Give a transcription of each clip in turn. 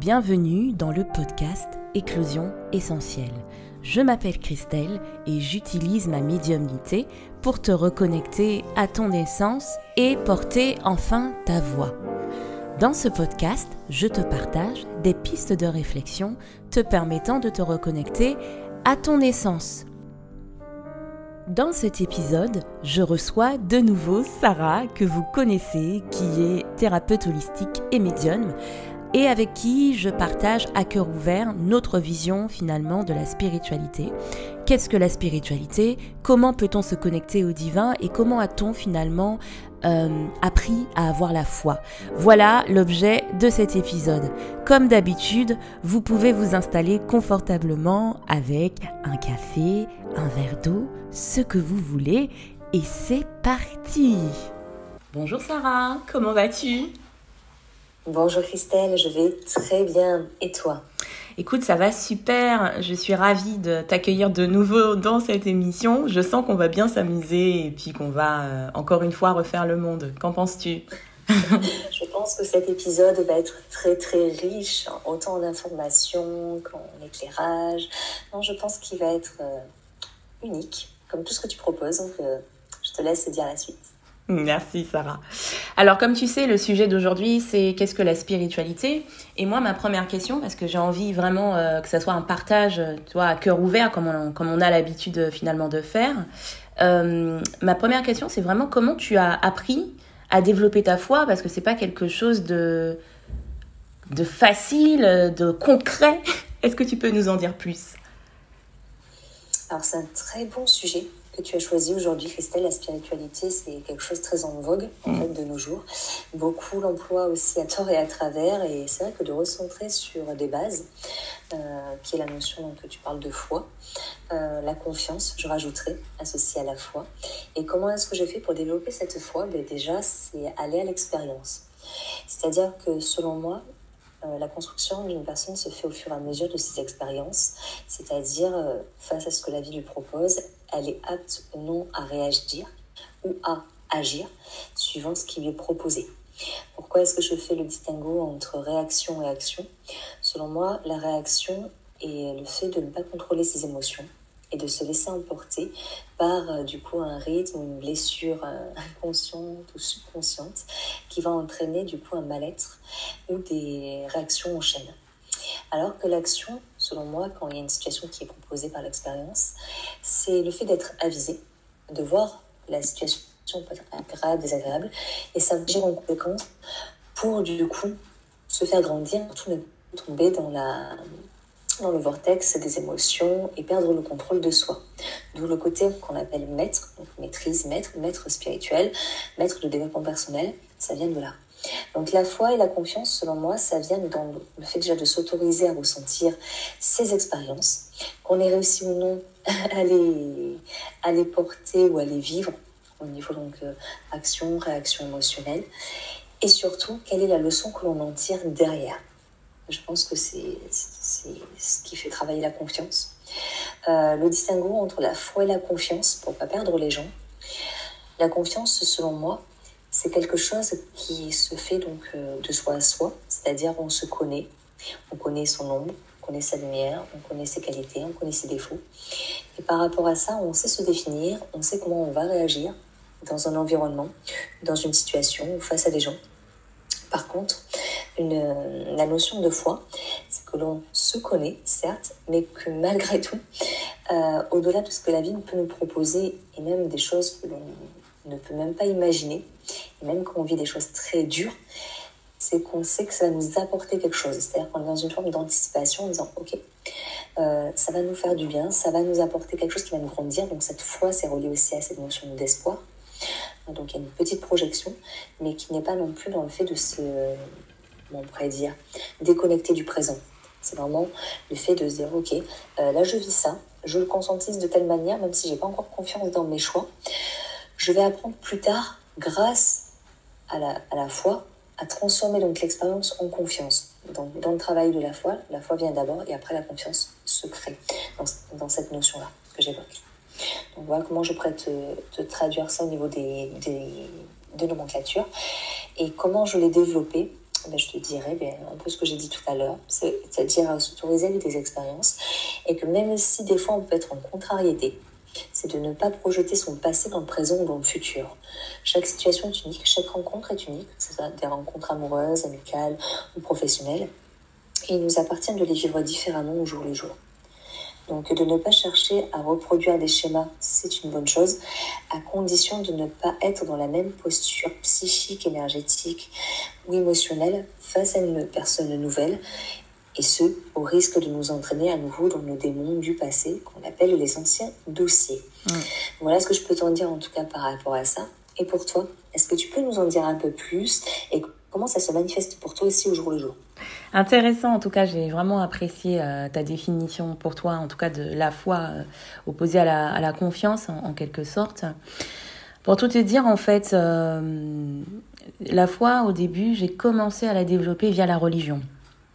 Bienvenue dans le podcast Éclosion essentielle. Je m'appelle Christelle et j'utilise ma médiumnité pour te reconnecter à ton essence et porter enfin ta voix. Dans ce podcast, je te partage des pistes de réflexion te permettant de te reconnecter à ton essence. Dans cet épisode, je reçois de nouveau Sarah, que vous connaissez, qui est thérapeute holistique et médium, et avec qui je partage à cœur ouvert notre vision finalement de la spiritualité. Qu'est-ce que la spiritualité? Comment peut-on se connecter au divin Et comment a-t-on finalement euh, appris à avoir la foi? Voilà l'objet de cet épisode. Comme d'habitude, vous pouvez vous installer confortablement avec un café, un verre d'eau, ce que vous voulez. Et c'est parti Bonjour Sarah, comment vas-tu? Bonjour Christelle, je vais très bien. Et toi? Écoute, ça va super. Je suis ravie de t'accueillir de nouveau dans cette émission. Je sens qu'on va bien s'amuser et puis qu'on va euh, encore une fois refaire le monde. Qu'en penses-tu? Je pense que cet épisode va être très très riche, autant en informations qu'en éclairage. Non, je pense qu'il va être euh, unique, comme tout ce que tu proposes. Donc, euh, je te laisse dire la suite. Merci Sarah. Alors comme tu sais, le sujet d'aujourd'hui c'est qu'est-ce que la spiritualité? Et moi ma première question, parce que j'ai envie vraiment euh, que ça soit un partage, tu vois, à cœur ouvert comme on, comme on a l'habitude euh, finalement de faire. Euh, ma première question c'est vraiment comment tu as appris à développer ta foi? Parce que c'est pas quelque chose de de facile, de concret. Est-ce que tu peux nous en dire plus? Alors c'est un très bon sujet que tu as choisi aujourd'hui, Christelle. La spiritualité, c'est quelque chose de très en vogue, en mm. fait, de nos jours. Beaucoup l'emploient aussi à tort et à travers. Et c'est vrai que de recentrer sur des bases, euh, qui est la notion que tu parles de foi, euh, la confiance, je rajouterai, associée à la foi. Et comment est-ce que j'ai fait pour développer cette foi? Ben Déjà, c'est aller à l'expérience. C'est-à-dire que selon moi, euh, la construction d'une personne se fait au fur et à mesure de ses expériences, c'est-à-dire euh, face à ce que la vie lui propose, elle est apte ou non à réagir ou à agir suivant ce qui lui est proposé. Pourquoi est-ce que je fais le distinguo entre réaction et action? Selon moi, la réaction est le fait de ne pas contrôler ses émotions, et de se laisser emporter par euh, du coup un rythme ou une blessure euh, inconsciente ou subconsciente qui va entraîner du coup un mal-être ou des réactions en chaîne. Alors que l'action, selon moi, quand il y a une situation qui est proposée par l'expérience, c'est le fait d'être avisé, de voir la situation peut être agréable, désagréable, et ça agir en conséquence pour du coup se faire grandir, tout ne tomber dans la dans le vortex des émotions et perdre le contrôle de soi. D'où le côté qu'on appelle maître, donc maîtrise, maître, maître spirituel, maître de développement personnel, ça vient de là. Donc la foi et la confiance, selon moi, ça vient dans le fait déjà de s'autoriser à ressentir ces expériences, qu'on ait réussi ou non à les, à les porter ou à les vivre au niveau donc euh, action, réaction émotionnelle, et surtout quelle est la leçon que l'on en tire derrière. Je pense que c'est ce qui fait travailler la confiance. Euh, le distinguo entre la foi et la confiance, pour pas perdre les gens. La confiance, selon moi, c'est quelque chose qui se fait donc euh, de soi à soi, c'est-à-dire on se connaît, on connaît son ombre, on connaît sa lumière, on connaît ses qualités, on connaît ses défauts. Et par rapport à ça, on sait se définir, on sait comment on va réagir dans un environnement, dans une situation ou face à des gens. Par contre, la notion de foi, c'est que l'on se connaît, certes, mais que malgré tout, euh, au-delà de ce que la vie peut nous proposer, et même des choses que l'on ne peut même pas imaginer, et même quand on vit des choses très dures, c'est qu'on sait que ça va nous apporter quelque chose. C'est-à-dire qu'on est dans une forme d'anticipation en disant, OK, euh, ça va nous faire du bien, ça va nous apporter quelque chose qui va nous grandir. Donc cette foi, c'est relié aussi à cette notion d'espoir. Donc il y a une petite projection, mais qui n'est pas non plus dans le fait de se, on pourrait dire, déconnecter du présent. C'est vraiment le fait de se dire, ok, euh, là je vis ça, je le conscientise de telle manière, même si j'ai pas encore confiance dans mes choix. Je vais apprendre plus tard, grâce à la, à la foi, à transformer donc l'expérience en confiance. Dans, dans, le travail de la foi, la foi vient d'abord et après la confiance se crée dans, dans cette notion-là que j'évoque. Voilà comment je pourrais te, traduire ça au niveau des, des, nomenclatures et comment je l'ai développé. ben, je te dirais ben, un peu ce que j'ai dit tout à l'heure, c'est-à-dire à s'autoriser avec des expériences et que même si des fois on peut être en contrariété, c'est de ne pas projeter son passé dans le présent ou dans le futur. Chaque situation est unique, chaque rencontre est unique, que ce soit des rencontres amoureuses, amicales ou professionnelles, et il nous appartient de les vivre différemment au jour le jour. Donc de ne pas chercher à reproduire des schémas, c'est une bonne chose, à condition de ne pas être dans la même posture psychique, énergétique ou émotionnelle face à une personne nouvelle, et ce, au risque de nous entraîner à nouveau dans nos démons du passé, qu'on appelle les anciens dossiers. Voilà ce que je peux t'en dire en tout cas par rapport à ça. Et pour toi, est-ce que tu peux nous en dire un peu plus et comment ça se manifeste pour toi aussi au jour le jour? Intéressant, en tout cas, j'ai vraiment apprécié euh, ta définition pour toi, en tout cas de la foi euh, opposée à la, à la confiance, en, quelque sorte. Pour tout te dire, en fait, euh, la foi, au début, j'ai commencé à la développer via la religion.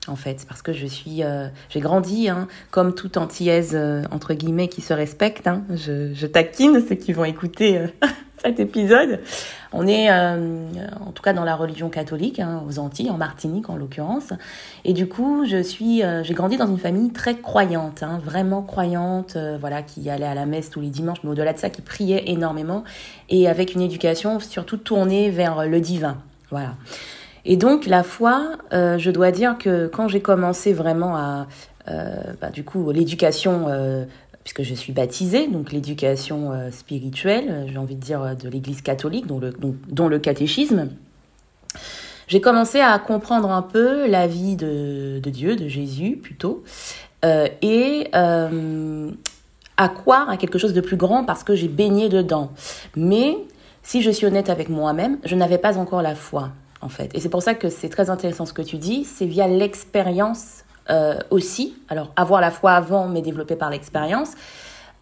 En fait, parce que je suis, j'ai grandi hein, comme toute antillaise entre guillemets qui se respecte. Hein. Je, je, taquine ceux qui vont écouter cet épisode. On est euh, en tout cas dans la religion catholique, hein, aux Antilles, en Martinique en l'occurrence. Et du coup, je suis, euh, j'ai grandi dans une famille très croyante, hein, vraiment croyante, euh, voilà, qui allait à la messe tous les dimanches, mais au-delà de ça, qui priait énormément et avec une éducation surtout tournée vers le divin, voilà. Et donc la foi, je dois dire que quand j'ai commencé vraiment à, bah, du coup, l'éducation puisque je suis baptisée, donc l'éducation euh, spirituelle, euh, j'ai envie de dire euh, de l'Église catholique, dont le, dont, le catéchisme, j'ai commencé à comprendre un peu la vie de, de Dieu, de Jésus plutôt, et à croire à quelque chose de plus grand parce que j'ai baigné dedans. Mais si je suis honnête avec moi-même, je n'avais pas encore la foi, en fait. Et c'est pour ça que c'est très intéressant ce que tu dis, c'est via l'expérience euh, aussi. Alors, avoir la foi avant, mais développé par l'expérience.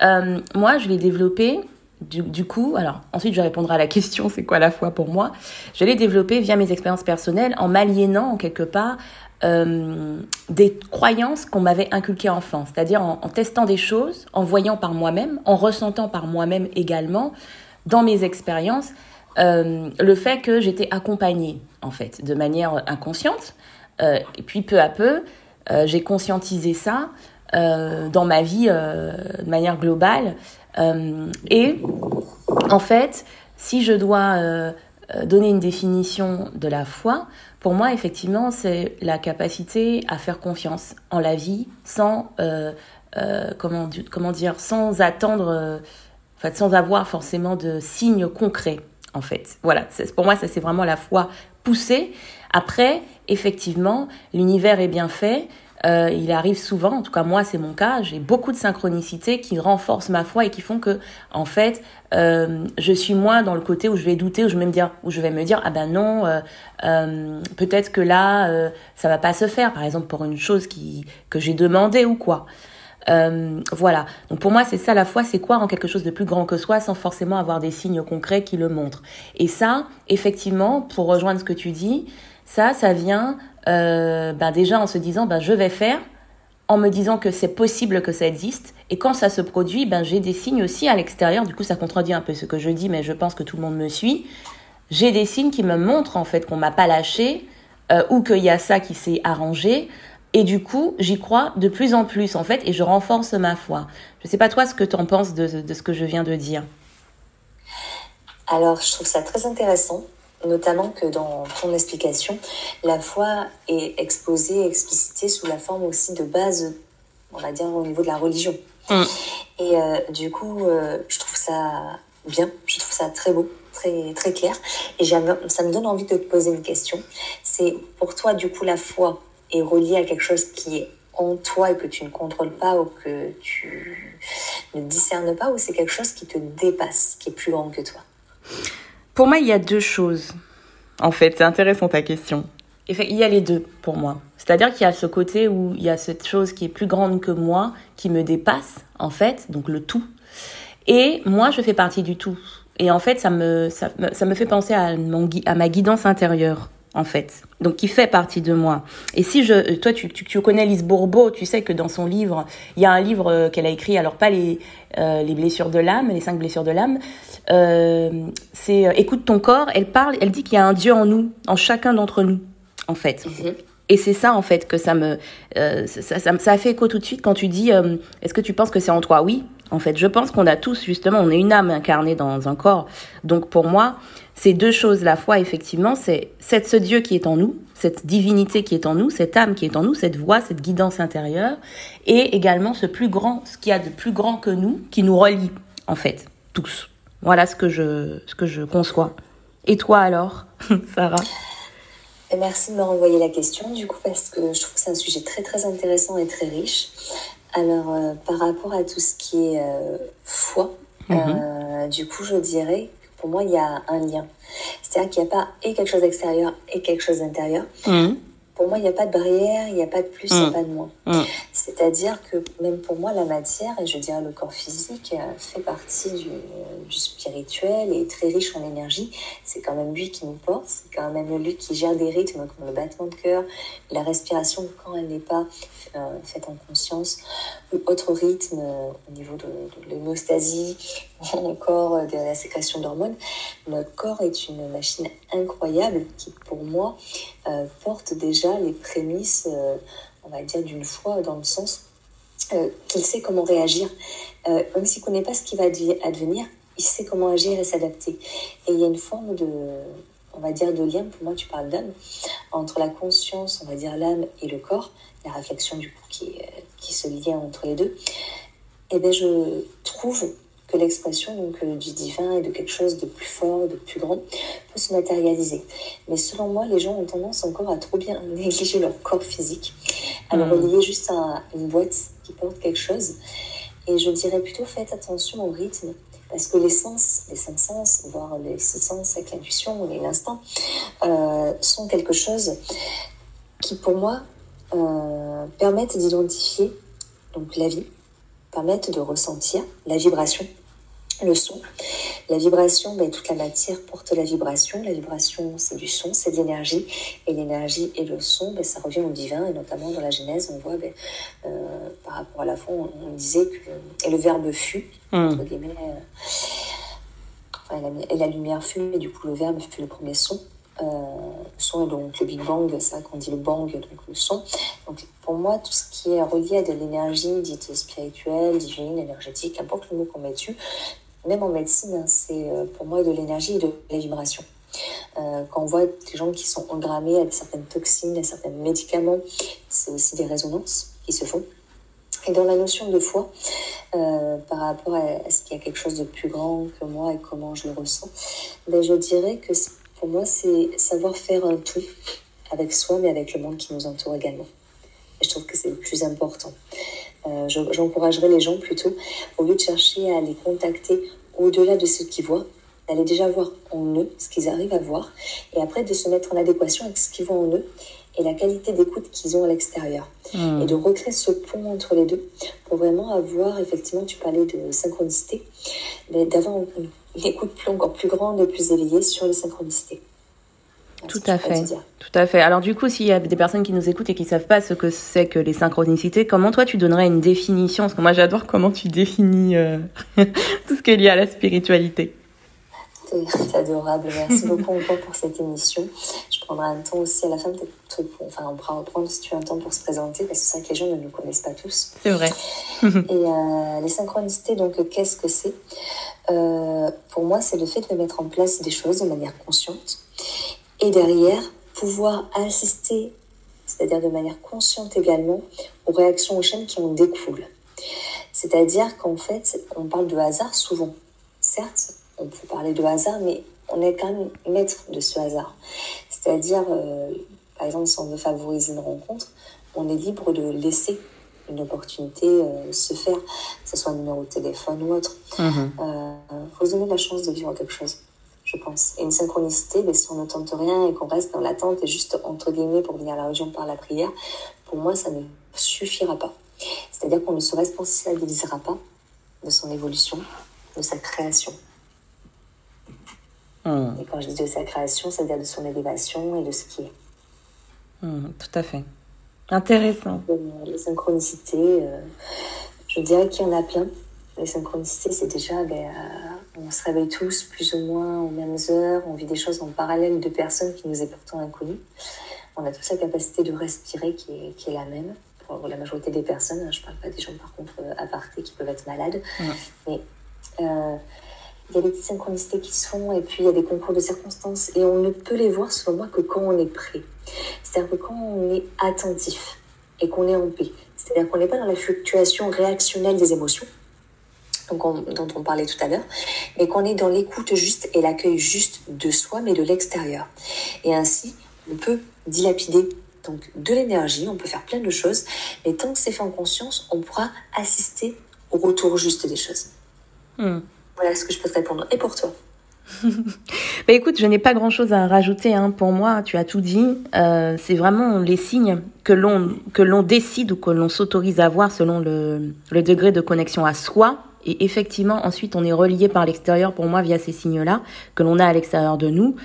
Euh, moi, je l'ai développé du, coup, alors ensuite je répondrai à la question c'est quoi la foi pour moi? Je l'ai développé via mes expériences personnelles en m'aliénant en quelque part euh, des croyances qu'on m'avait inculquées enfant, c'est-à-dire en, testant des choses, en voyant par moi-même, en ressentant par moi-même également dans mes expériences le fait que j'étais accompagnée en fait de manière inconsciente et puis peu à peu euh, j'ai conscientisé ça euh, dans ma vie euh, de manière globale. et en fait, si je dois donner une définition de la foi, pour moi, effectivement, c'est la capacité à faire confiance en la vie sans, comment, comment dire, sans attendre, en sans avoir forcément de signes concrets, en fait. Voilà, pour moi, ça c'est vraiment la foi poussée. Après, effectivement, l'univers est bien fait. Euh, il arrive souvent, en tout cas moi c'est mon cas, j'ai beaucoup de synchronicité qui renforcent ma foi et qui font que en fait euh, je suis moins dans le côté où je vais douter, où je vais me dire, où je vais me dire ah ben non, euh, peut-être que là ça va pas se faire, par exemple pour une chose qui que j'ai demandé ou quoi. Voilà. Donc pour moi, c'est ça la foi, c'est croire en quelque chose de plus grand que soi sans forcément avoir des signes concrets qui le montrent? Et ça, effectivement, pour rejoindre ce que tu dis, ça, ça vient euh, ben déjà en se disant ben je vais faire, en me disant que c'est possible que ça existe. Et quand ça se produit, ben j'ai des signes aussi à l'extérieur. Du coup, ça contredit un peu ce que je dis, mais je pense que tout le monde me suit. J'ai des signes qui me montrent en fait qu'on m'a pas lâché euh, ou qu'il y a ça qui s'est arrangé. Et du coup, j'y crois de plus en plus en fait, et je renforce ma foi. Je sais pas toi ce que tu en penses de, de ce que je viens de dire. Alors, je trouve ça très intéressant notamment que dans ton explication, la foi est exposée, explicitée sous la forme aussi de base, on va dire, au niveau de la religion. Mm. Et euh, du coup, euh, je trouve ça bien, je trouve ça très beau, très, très clair. Et ça me donne envie de te poser une question. C'est pour toi, du coup, la foi est reliée à quelque chose qui est en toi et que tu ne contrôles pas ou que tu ne discernes pas, ou c'est quelque chose qui te dépasse, qui est plus grand que toi? Pour moi, il y a deux choses. En fait, c'est intéressant ta question. Il y a les deux pour moi. C'est-à-dire qu'il y a ce côté où il y a cette chose qui est plus grande que moi, qui me dépasse, en fait, donc le tout. Et moi, je fais partie du tout. Et en fait, ça me, ça, me fait penser à, mon, à ma guidance intérieure en fait, donc qui fait partie de moi. Et si je, toi, tu, tu, connais Lise Bourbeau, tu sais que dans son livre, il y a un livre euh, qu'elle a écrit, alors pas les, euh, les blessures de l'âme, les cinq blessures de l'âme, euh, c'est Écoute ton corps, elle parle, elle dit qu'il y a un Dieu en nous, en chacun d'entre nous. en fait. Mhm. Et c'est ça, en fait, que ça me. Ça, ça, ça, a fait écho tout de suite quand tu dis Est-ce que tu penses que c'est en toi? Oui, en fait. Je pense qu'on a tous, justement, on est une âme incarnée dans un corps. Donc, pour moi, ces deux choses, la foi, effectivement, c'est ce Dieu qui est en nous, cette divinité qui est en nous, cette âme qui est en nous, cette voix, cette guidance intérieure, et également ce plus grand, ce qu'il y a de plus grand que nous, qui nous relie, en fait, tous. Voilà ce que je, ce que je conçois. Et toi alors, Sarah? Merci de me renvoyer la question, du coup, parce que je trouve que c'est un sujet très très intéressant et très riche. Alors, euh, par rapport à tout ce qui est euh, foi, mhm. euh, du coup, je dirais pour moi, il y a un lien. C'est-à-dire qu'il n'y a pas et quelque chose d'extérieur et quelque chose d'intérieur. Mhm pour moi, il n'y a pas de barrière, il n'y a pas de plus, il n'y a mm. pas de moins. Mm. C'est-à-dire que même pour moi, la matière, et je dirais le corps physique, euh, fait partie du, du spirituel et est très riche en énergie. C'est quand même lui qui nous porte, c'est quand même lui qui gère des rythmes comme le battement de cœur, la respiration quand elle n'est pas euh, faite en conscience, ou autre rythme euh, au niveau de, de l'hémostasie, ou encore de la sécrétion d'hormones. Notre corps est une machine incroyable qui, pour moi, porte déjà les prémices, euh, on va dire, d'une foi dans le sens euh, qu'il sait comment réagir. Euh, même s'il ne connaît pas ce qui va advenir, il sait comment agir et s'adapter. Et il y a une forme de, on va dire, de lien, pour moi tu parles d'âme, entre la conscience, on va dire l'âme et le corps, la réflexion du coup qui, qui se lie entre les deux. Et eh bien je trouve que l'expression donc euh, du divin et de quelque chose de plus fort, de plus grand, peut se matérialiser. Mais selon moi, les gens ont tendance encore à trop bien négliger leur corps physique, à le hmm. relier juste à une boîte qui porte quelque chose. Et je dirais plutôt faites attention au rythme, parce que les sens, les cinq sens, voire les six sens avec l'intuition et l'instant, euh, sont quelque chose qui, pour moi, euh, permettent d'identifier donc la vie, permettent de ressentir la vibration le son. La vibration, ben, toute la matière porte la vibration. La vibration, c'est du son, c'est de l'énergie. Et l'énergie et le son, ben, ça revient au divin. Et notamment dans la Genèse, on voit, ben, euh, par rapport à la foi, on, disait que et le verbe fut, hmm. entre guillemets, euh, et, la, lumière fut, et du coup le verbe fut le premier son. Euh, son, donc le Big Bang, c'est ça qu'on dit le bang, donc le son. Donc pour moi, tout ce qui est relié à de l'énergie dite spirituelle, divine, énergétique, qu'importe le mot qu'on met dessus, même en médecine, hein, c'est euh, pour moi de l'énergie et de la vibration. Euh, quand on voit des gens qui sont engrammés à certaines toxines, à certains médicaments, c'est aussi des résonances qui se font. Et dans la notion de foi, euh, par rapport à, ce qu'il y a quelque chose de plus grand que moi et comment je le ressens, ben je dirais que pour moi, c'est savoir faire un tout avec soi, mais avec le monde qui nous entoure également. Et je trouve que c'est le plus important. Euh, j'encouragerais les gens plutôt, au lieu de chercher à les contacter au-delà de ce qu'ils voient, d'aller déjà voir en eux ce qu'ils arrivent à voir, et après de se mettre en adéquation avec ce qu'ils voient en eux et la qualité d'écoute qu'ils ont à l'extérieur. Hmm. Et de recréer ce pont entre les deux pour vraiment avoir, effectivement, tu parlais de synchronicité, d'avoir une écoute plus, encore plus grande et plus éveillée sur les synchronicités. Tout à fait. Tout à fait. Alors du coup, s'il y a des personnes qui nous écoutent et qui savent pas ce que c'est que les synchronicités, comment toi tu donnerais une définition? Parce que moi j'adore comment tu définis euh, tout ce qui est lié à la spiritualité. C'est adorable. Merci beaucoup encore pour cette émission. Je prendrai un temps aussi à la fin, peut-être, enfin, on pourra reprendre si tu as un temps pour se présenter, parce que c'est vrai que les gens ne nous connaissent pas tous. C'est vrai. et euh, les synchronicités, donc, qu'est-ce que c'est? Euh, Pour moi, c'est le fait de mettre en place des choses de manière consciente et derrière pouvoir assister, c'est-à-dire de manière consciente également, aux réactions aux chaînes qui en découlent. C'est-à-dire qu'en fait, on parle de hasard souvent. Certes, on peut parler de hasard, mais on est quand même maître de ce hasard. C'est-à-dire, euh, par exemple, si on veut favoriser une rencontre, on est libre de laisser une opportunité euh, se faire, que ce soit un numéro de téléphone ou autre. Il euh, faut se donner la chance de vivre quelque chose je pense. Et une synchronicité, mais si on ne tente rien et qu'on reste dans l'attente et juste entre guillemets pour venir à la religion par la prière, pour moi, ça ne suffira pas. C'est-à-dire qu'on ne se responsabilisera pas de son évolution, de sa création. Hmm. Et quand je dis de sa création, c'est-à-dire de son élévation et de ce qui est. Hmm, tout à fait. Intéressant. Les synchronicités, euh, je dirais qu'il y en a plein. Les synchronicités, c'est déjà ben, euh, on se réveille tous plus ou moins aux mêmes heures, on vit des choses en parallèle de personnes qui nous est pourtant inconnues. On a tous la capacité de respirer qui est, qui est la même pour la majorité des personnes. Je ne parle pas des gens, par contre, apartés qui peuvent être malades. Mais euh, il y a des petites synchronicités qui se font et puis il y a des concours de circonstances. Et on ne peut les voir, selon moi, que quand on est prêt. C'est-à-dire que quand on est attentif et qu'on est en paix. C'est-à-dire qu'on n'est pas dans la fluctuation réactionnelle des émotions dont on parlait tout à l'heure, mais qu'on est dans l'écoute juste et l'accueil juste de soi, mais de l'extérieur. Et ainsi, on peut dilapider donc de l'énergie, on peut faire plein de choses, mais tant que c'est fait en conscience, on pourra assister au retour juste des choses. Hmm. Voilà ce que je peux te répondre. Et pour toi? Bah écoute, je n'ai pas grand-chose à rajouter. Hein. Pour moi, tu as tout dit. Euh, c'est vraiment les signes que l'on que l'on décide ou que l'on s'autorise à voir selon le, le degré de connexion à soi et effectivement, ensuite, on est relié par l'extérieur, pour moi, via ces signes-là, que l'on a à l'extérieur de nous.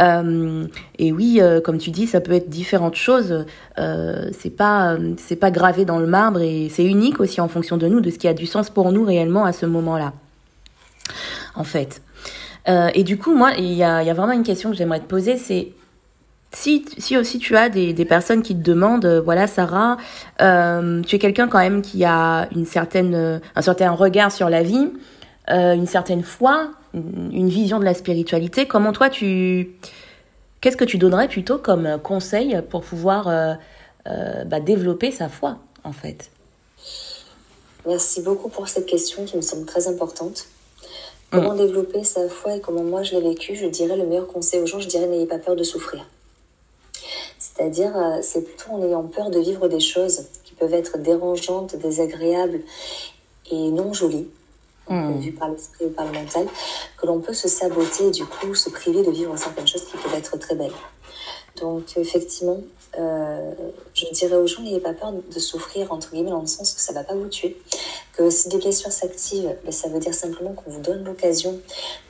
Euh, et oui, euh, comme tu dis, ça peut être différentes choses. Euh, c'est pas, c'est pas gravé dans le marbre et c'est unique aussi en fonction de nous, de ce qui a du sens pour nous réellement à ce moment-là. En fait. Euh, et du coup, moi, il y a, y a vraiment une question que j'aimerais te poser, c'est si, si aussi tu as des, des personnes qui te demandent, euh, voilà Sarah, euh, tu es quelqu'un quand même qui a une certaine, euh, un certain regard sur la vie, euh, une certaine foi, une, vision de la spiritualité. Comment toi tu, qu'est-ce que tu donnerais plutôt comme conseil pour pouvoir euh, bah, développer sa foi en fait? Merci beaucoup pour cette question qui me semble très importante. Comment mm. développer sa foi et comment moi je l'ai vécu Je dirais le meilleur conseil aux gens, je dirais n'ayez pas peur de souffrir. C'est-à-dire, euh, c'est plutôt en ayant peur de vivre des choses qui peuvent être dérangeantes, désagréables et non jolies, mmh. vues par l'esprit ou par le mental, que l'on peut se saboter et du coup se priver de vivre certaines choses qui peuvent être très belles. Donc effectivement, euh, je dirais aux gens, n'ayez pas peur de souffrir, entre guillemets, dans le sens que ça ne va pas vous tuer. Que si des blessures s'activent, ben, ça veut dire simplement qu'on vous donne l'occasion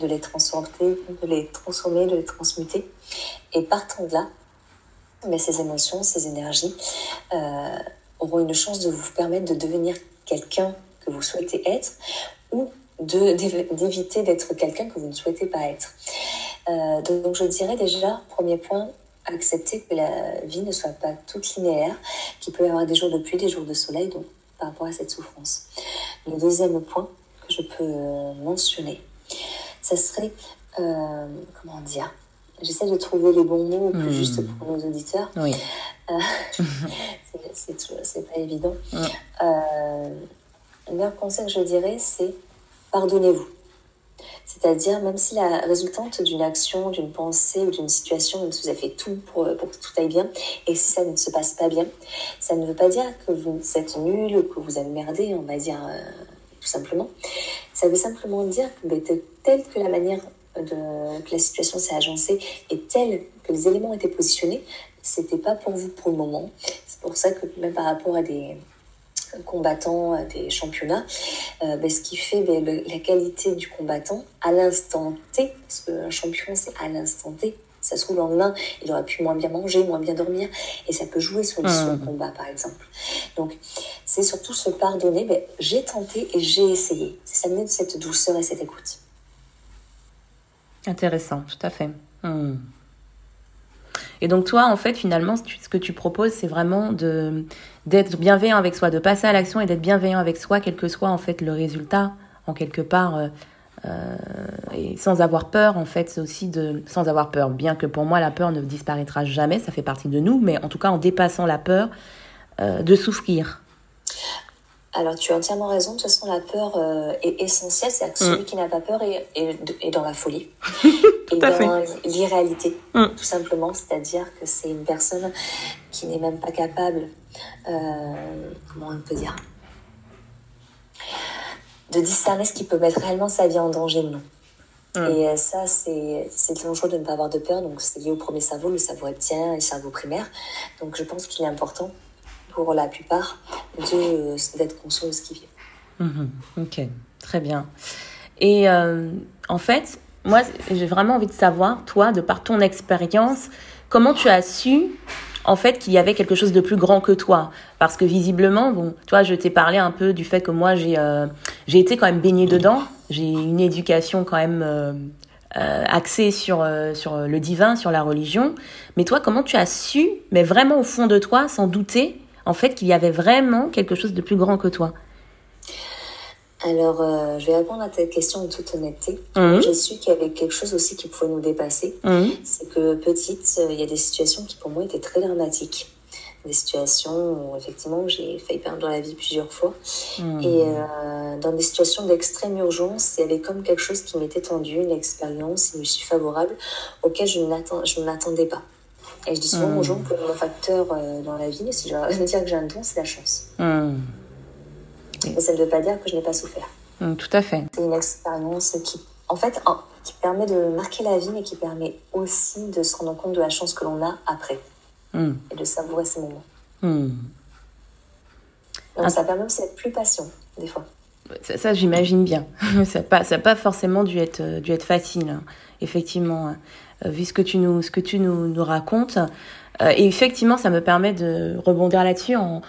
de les transformer, de les transformer, de les transmuter. Et partant de là, mais ces émotions, ces énergies euh, auront une chance de vous permettre de devenir quelqu'un que vous souhaitez être ou d'éviter d'être quelqu'un que vous ne souhaitez pas être. Euh, donc je dirais déjà, premier point, accepter que la vie ne soit pas toute linéaire, qu'il peut y avoir des jours de pluie, des jours de soleil, donc par rapport à cette souffrance. Le deuxième point que je peux mentionner, ça serait, euh, comment dire, J'essaie de trouver les bons mots plus hmm. justes pour nos auditeurs. Oui. Euh, c'est pas évident. Euh, le meilleur conseil que je dirais, c'est pardonnez-vous. C'est-à-dire, même si la résultante d'une action, d'une pensée ou d'une situation, vous avez fait tout pour, pour, que tout aille bien, et si ça ne se passe pas bien, ça ne veut pas dire que vous êtes nul ou que vous avez merdé, on va dire euh, tout simplement. Ça veut simplement dire que telle que la manière de, que la situation s'est agencée est telle que les éléments étaient positionnés, c'était pas pour vous pour le moment. C'est pour ça que même par rapport à des combattants, à des championnats, euh, ben, ce qui fait ben, la qualité du combattant à l'instant T, parce qu'un champion c'est à l'instant T, ça se trouve, le lendemain, il aurait pu moins bien manger, moins bien dormir, et ça peut jouer sur le mmh. combat, par exemple. Donc, c'est surtout se pardonner, ben, j'ai tenté et j'ai essayé. C'est ça de cette douceur et cette écoute. Intéressant, tout à fait. Hmm. Et donc toi, en fait, finalement, ce que tu proposes, c'est vraiment de d'être bienveillant avec soi, de passer à l'action et d'être bienveillant avec soi, quel que soit en fait le résultat, en quelque part, euh, euh, et sans avoir peur, en fait, aussi de sans avoir peur. Bien que pour moi, la peur ne disparaîtra jamais, ça fait partie de nous, mais en tout cas, en dépassant la peur, euh, de souffrir. Alors, tu as entièrement raison. De toute façon, la peur euh, est essentielle. C'est-à-dire que celui mm. qui n'a pas peur est, dans la folie et dans l'irréalité, mm. tout simplement. C'est-à-dire que c'est une personne qui n'est même pas capable, euh, comment on peut dire, de discerner ce qui peut mettre réellement sa vie en danger ou non. Mm. Et euh, ça, c'est dangereux de ne pas avoir de peur. Donc, c'est lié au premier cerveau, le cerveau reptilien et le cerveau primaire. Donc, je pense qu'il est important pour la plupart, d'être conscient de ce qui vient. Mhm. ok, très bien. Et euh, en fait, moi, j'ai vraiment envie de savoir, toi, de par ton expérience, comment tu as su en fait qu'il y avait quelque chose de plus grand que toi? Parce que visiblement bon toi je t'ai parlé un peu du fait que moi j'ai euh, été quand même baignée dedans j'ai une éducation quand même euh, axé sur, sur le divin, sur la religion. Mais toi, comment tu as su, mais vraiment au fond de toi, sans douter, en fait, qu'il y avait vraiment quelque chose de plus grand que toi alors, euh, je vais répondre à ta question en toute honnêteté. Mmh. J'ai su qu'il y avait quelque chose aussi qui pouvait nous dépasser. Mmh. C'est que petite, euh, il y a des situations qui pour moi étaient très dramatiques. Des situations où effectivement j'ai failli perdre la vie plusieurs fois. Mmh. Et euh, dans des situations d'extrême urgence, il y avait comme quelque chose qui m'était tendu, une expérience, une issue favorable auquel je ne m'attendais pas. Et je dis souvent aux gens que mon facteur dans la vie, si je veux dire que j'ai un don, c'est la chance. Mais ça ne veut pas dire que je n'ai pas souffert. Mm, tout à fait. C'est une expérience qui, en fait, qui permet de marquer la vie, mais qui permet aussi de se rendre compte de la chance que l'on a après. Mm. Et de savourer ces moments. Donc, ah. ça permet aussi d'être plus patient, des fois. Ça, j'imagine bien. ça n'a pas, pas, forcément dû être, dû être facile, hein. effectivement, euh, vu ce que tu nous, ce que tu nous, nous racontes. Euh, et effectivement, ça me permet de rebondir là-dessus en,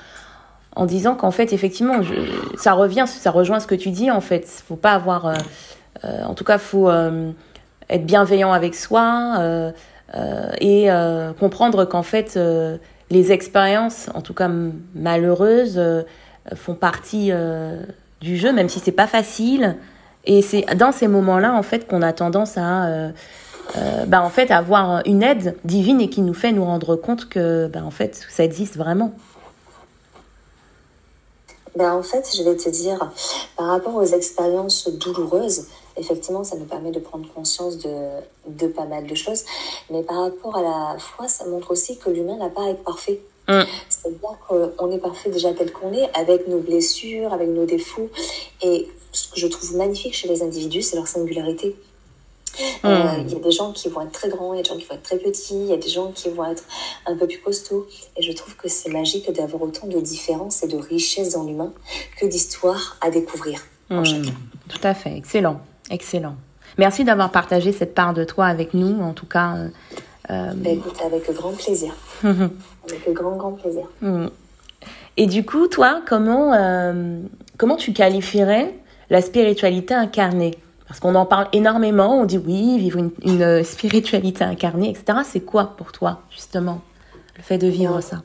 en disant qu'en fait, effectivement, ça revient, ça rejoint ce que tu dis, en fait. Faut pas avoir, euh, euh, en tout cas, faut euh, être bienveillant avec soi et comprendre qu'en fait, les expériences, en tout cas malheureuses, font partie du jeu, même si c'est pas facile. Et c'est dans ces moments-là, en fait, qu'on a tendance à bah, en fait, avoir une aide divine et qui nous fait nous rendre compte que, bah, en fait, ça existe vraiment ben, En fait, je vais te dire, par rapport aux expériences douloureuses, effectivement, ça nous permet de prendre conscience de, de pas mal de choses. Mais par rapport à la foi, ça montre aussi que l'humain n'a pas à être parfait. Mm. C'est-à-dire qu'on est parfait déjà tel qu'on est, avec nos blessures, avec nos défauts. Et ce que je trouve magnifique chez les individus, c'est leur singularité. Euh, hmm. Il y a des gens qui vont être très grands, il y a des gens qui vont être très petits, il y a des gens qui vont être un peu plus costauds. Et je trouve que c'est magique d'avoir autant de différences et de richesses dans l'humain que d'histoires à découvrir en hmm. chacun. Tout à fait, excellent, excellent. Merci d'avoir partagé cette part de toi avec nous, en tout cas. Euh, euh, bah, écoute, avec grand plaisir. avec grand, grand plaisir. Hmm. Et du coup, toi, comment, comment tu qualifierais la spiritualité incarnée? Parce qu'on en parle énormément, on dit oui, vivre une, spiritualité incarnée, etc. C'est quoi pour toi, justement, le fait de vivre ça?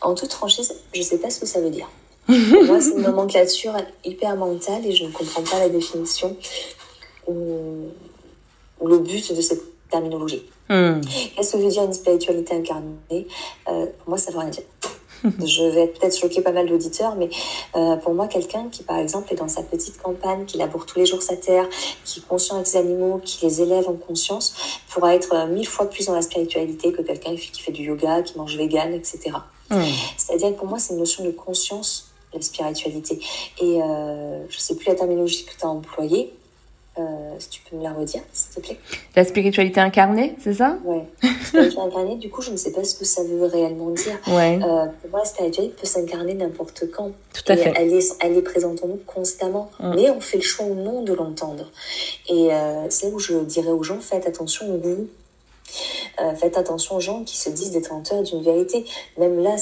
En toute franchise, je ne sais pas ce que ça veut dire. moi, c'est une nomenclature hyper mentale et je ne comprends pas la définition ou, le but de cette terminologie. Hmm. Qu'est-ce que veut dire une spiritualité incarnée? Euh, Pour moi, ça ne veut rien dire. je vais peut-être choquer pas mal d'auditeurs, mais euh, pour moi, quelqu'un qui, par exemple, est dans sa petite campagne, qui laboure tous les jours sa terre, qui est conscient avec ses animaux, qui les élève en conscience, pourra être euh, mille fois plus dans la spiritualité que quelqu'un qui fait du yoga, qui mange vegan, etc. Mmh. C'est-à-dire que pour moi, c'est une notion de conscience, la spiritualité. Et euh, je sais plus la terminologie que tu as employée, euh, si tu peux me la redire, s'il te plaît. La spiritualité incarnée, c'est ça? Oui. Spiritualité incarnée, du coup, je ne sais pas ce que ça veut réellement dire. Ouais. Euh, pour moi, la spiritualité peut s'incarner n'importe quand. Tout à fait. Elle est, elle est présente en nous constamment. Mm. Mais on fait le choix ou non de l'entendre. Et euh, c'est où je dirais aux gens, faites attention au goût. Euh, faites attention aux gens qui se disent détenteurs d'une vérité. Même là,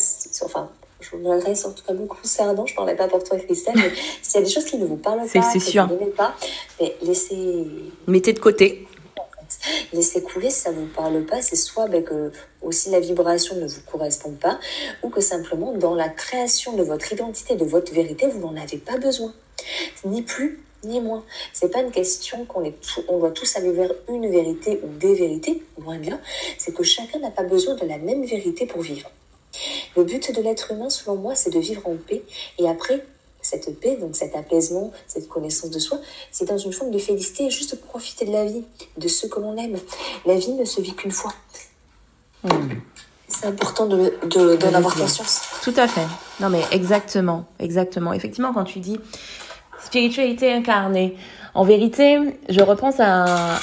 enfin, je m'adresse en tout cas beaucoup concernant, je ne parlais pas pour toi Christelle, mais s'il y a des choses qui ne vous parlent pas, que sûr. vous n'aimez pas, mais laissez... Mettez de côté. Laissez couler si ça ne vous parle pas, c'est soit ben, que aussi la vibration ne vous correspond pas, ou que simplement dans la création de votre identité, de votre vérité, vous n'en avez pas besoin. Ni plus, ni moins. C'est pas une question qu'on est on doit tous aller vers une vérité ou des vérités, moins bien. C'est que chacun n'a pas besoin de la même vérité pour vivre. Le but de l'être humain, selon moi, c'est de vivre en paix. Et après, cette paix, donc cet apaisement, cette connaissance de soi, c'est dans une forme de félicité, juste profiter de la vie, de ce que l'on aime. La vie ne se vit qu'une fois. C'est important d'en de, de, avoir conscience. Tout à fait. Non mais exactement, exactement. Effectivement, quand tu dis spiritualité incarnée, en vérité, je repense à,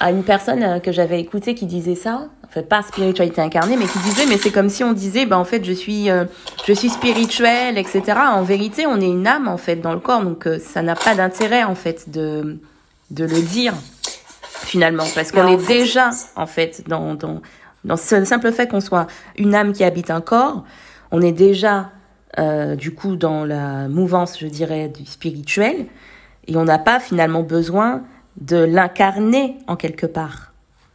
à une personne que j'avais écoutée qui disait ça fait pas spiritualité incarnée, mais qui disait, mais c'est comme si on disait, ben en fait, je suis, euh, je suis spirituel, etc. En vérité, on est une âme en fait dans le corps, donc euh, ça n'a pas d'intérêt en fait de de le dire finalement, parce qu'on est déjà en fait dans dans dans ce simple fait qu'on soit une âme qui habite un corps, on est déjà euh, du coup dans la mouvance, je dirais, du spirituel, et on n'a pas finalement besoin de l'incarner en quelque part.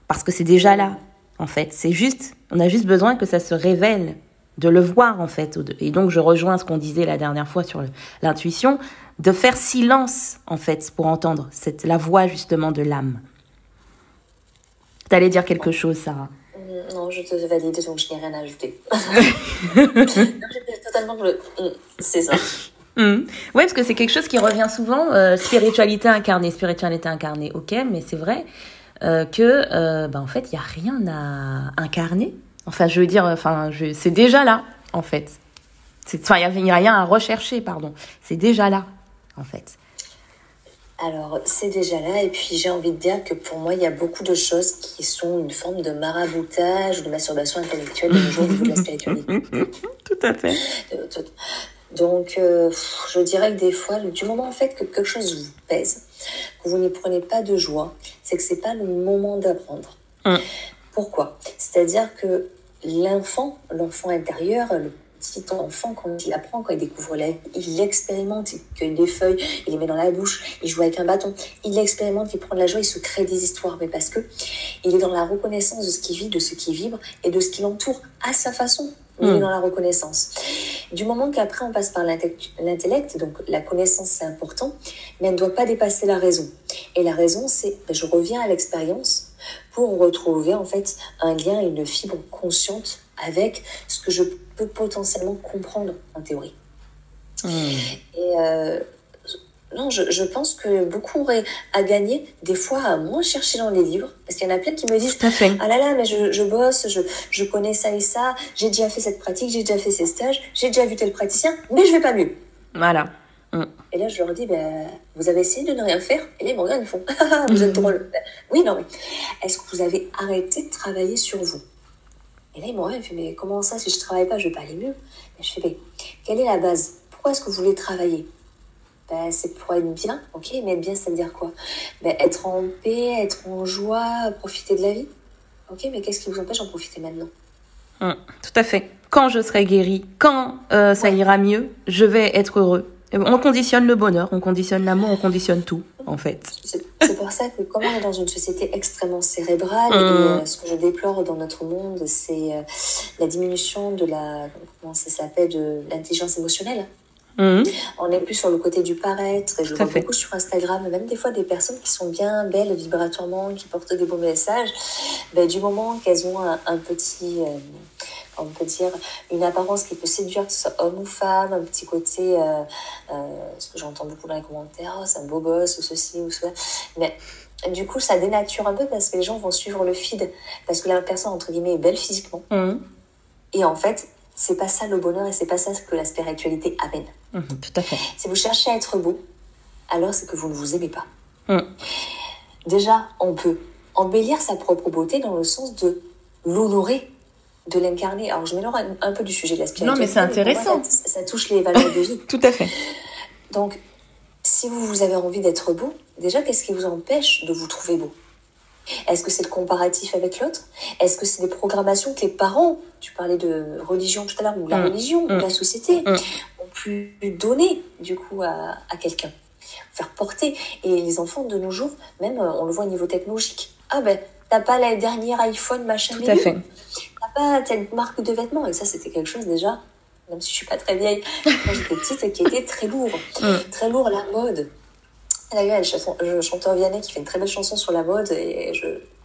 Parce que c'est déjà là, en fait. C'est juste, on a juste besoin que ça se révèle, de le voir, en fait. Et donc, je rejoins ce qu'on disait la dernière fois sur l'intuition, de faire silence, en fait, pour entendre cette, la voix, justement, de l'âme. T'allais dire quelque chose, Sarah? Non, je te valide, donc je n'ai rien à ajouter. totalement le... Mm, c'est ça. Mm. Oui, parce que c'est quelque chose qui revient souvent, euh, spiritualité incarnée, spiritualité incarnée, ok, mais c'est vrai euh, que, euh, bah, en fait, il n'y a rien à incarner. Enfin, je veux dire, enfin, je... c'est déjà là, en fait. Enfin, il n'y a, rien à rechercher, pardon. C'est déjà là, en fait. Alors, c'est déjà là. Et puis, j'ai envie de dire que pour moi, il y a beaucoup de choses qui sont une forme de maraboutage ou de masturbation intellectuelle de niveau de la spiritualité. Tout à fait. Donc, euh, je dirais que des fois, du moment en fait que quelque chose vous pèse, que vous n'y prenez pas de joie, c'est que c'est pas le moment d'apprendre. Hum. Pourquoi? C'est-à-dire que l'enfant, l'enfant intérieur, le petit enfant, quand il apprend, quand il découvre la il expérimente, il cueille des feuilles, il les met dans la bouche, il joue avec un bâton, il expérimente, il prend de la joie, il se crée des histoires, mais parce que il est dans la reconnaissance de ce qui vit, de ce qui vibre et de ce qui l'entoure à sa façon. Il est hmm. dans la reconnaissance. Du moment qu'après on passe par l'intellect, donc la connaissance c'est important, mais elle ne doit pas dépasser la raison. Et la raison c'est, je reviens à l'expérience pour retrouver en fait un lien une fibre consciente avec ce que je peux potentiellement comprendre en théorie. Hmm. Et euh, non, je, je, pense que beaucoup auraient à gagner, des fois à moins chercher dans les livres, parce qu'il y en a plein qui me disent Ah là là, mais je, je bosse, je, je, connais ça et ça, j'ai déjà fait cette pratique, j'ai déjà fait ces stages, j'ai déjà vu tel praticien, mais je vais pas mieux. Voilà. Hmm. Et là, je leur dis ben, Vous avez essayé de ne rien faire? Et là, ils me regardent, ils font Vous êtes drôle. oui, non, mais est-ce que vous avez arrêté de travailler sur vous? Et là, il me regarde, il fait, mais comment ça, si je travaille pas, je vais pas aller mieux? Et Je fais, mais quelle est la base? Pourquoi est-ce que vous voulez travailler? Ben, C'est pour être bien, ok, mais être bien, ça veut dire quoi? Ben, Être en paix, être en joie, profiter de la vie. Ok, mais qu'est-ce qui vous empêche d'en profiter maintenant? Hum, Tout à fait. Quand je serai guérie, quand euh, ça ira mieux, je vais être heureux. On conditionne le bonheur, on conditionne l'amour, on conditionne tout, en fait. C'est pour ça que comme on est dans une société extrêmement cérébrale, et hum. euh, ce que je déplore dans notre monde, c'est euh, la diminution de la, comment ça s'appelle, de l'intelligence émotionnelle. Hum. On est plus sur le côté du paraître, et je vois beaucoup sur Instagram, même des fois des personnes qui sont bien belles vibratoirement, qui portent des beaux messages, ben, du moment qu'elles ont un, petit... Euh, on peut dire, une apparence qui peut séduire, que ce soit homme ou femme, un petit côté, euh, euh, ce que j'entends beaucoup dans les commentaires, oh, c'est un beau gosse ou ceci ou cela. Mais du coup, ça dénature un peu parce que les gens vont suivre le feed, parce que la personne, entre guillemets, est belle physiquement. Mmh. Et en fait, c'est pas ça le bonheur et c'est pas ça que la spiritualité amène. Mmh, tout à fait. Si vous cherchez à être beau, alors c'est que vous ne vous aimez pas. Mmh. Déjà, on peut embellir sa propre beauté dans le sens de l'honorer de l'incarner. Alors, je m'éloigne un, peu du sujet de la spiritualité. Non, mais c'est intéressant. ça, touche les valeurs de vie. Tout à fait. Donc, si vous, vous avez envie d'être beau, déjà, qu'est-ce qui vous empêche de vous trouver beau? Est-ce que c'est le comparatif avec l'autre? Est-ce que c'est des programmations que les parents, tu parlais de religion tout à l'heure, ou la mm. religion, ou mm. la société, mm. ont pu donner, du coup, à, à quelqu'un Faire porter. Et les enfants de nos jours, même, on le voit au niveau technologique. Ah ben, t'as pas la dernière iPhone, machin. Tout à fait pas telle marque de vêtements. Et ça, c'était quelque chose déjà, même si je suis pas très vieille, quand j'étais petite, qui était très lourd. Très lourd, la mode. D'ailleurs, le chanteur Vianney qui fait une très belle chanson sur la mode et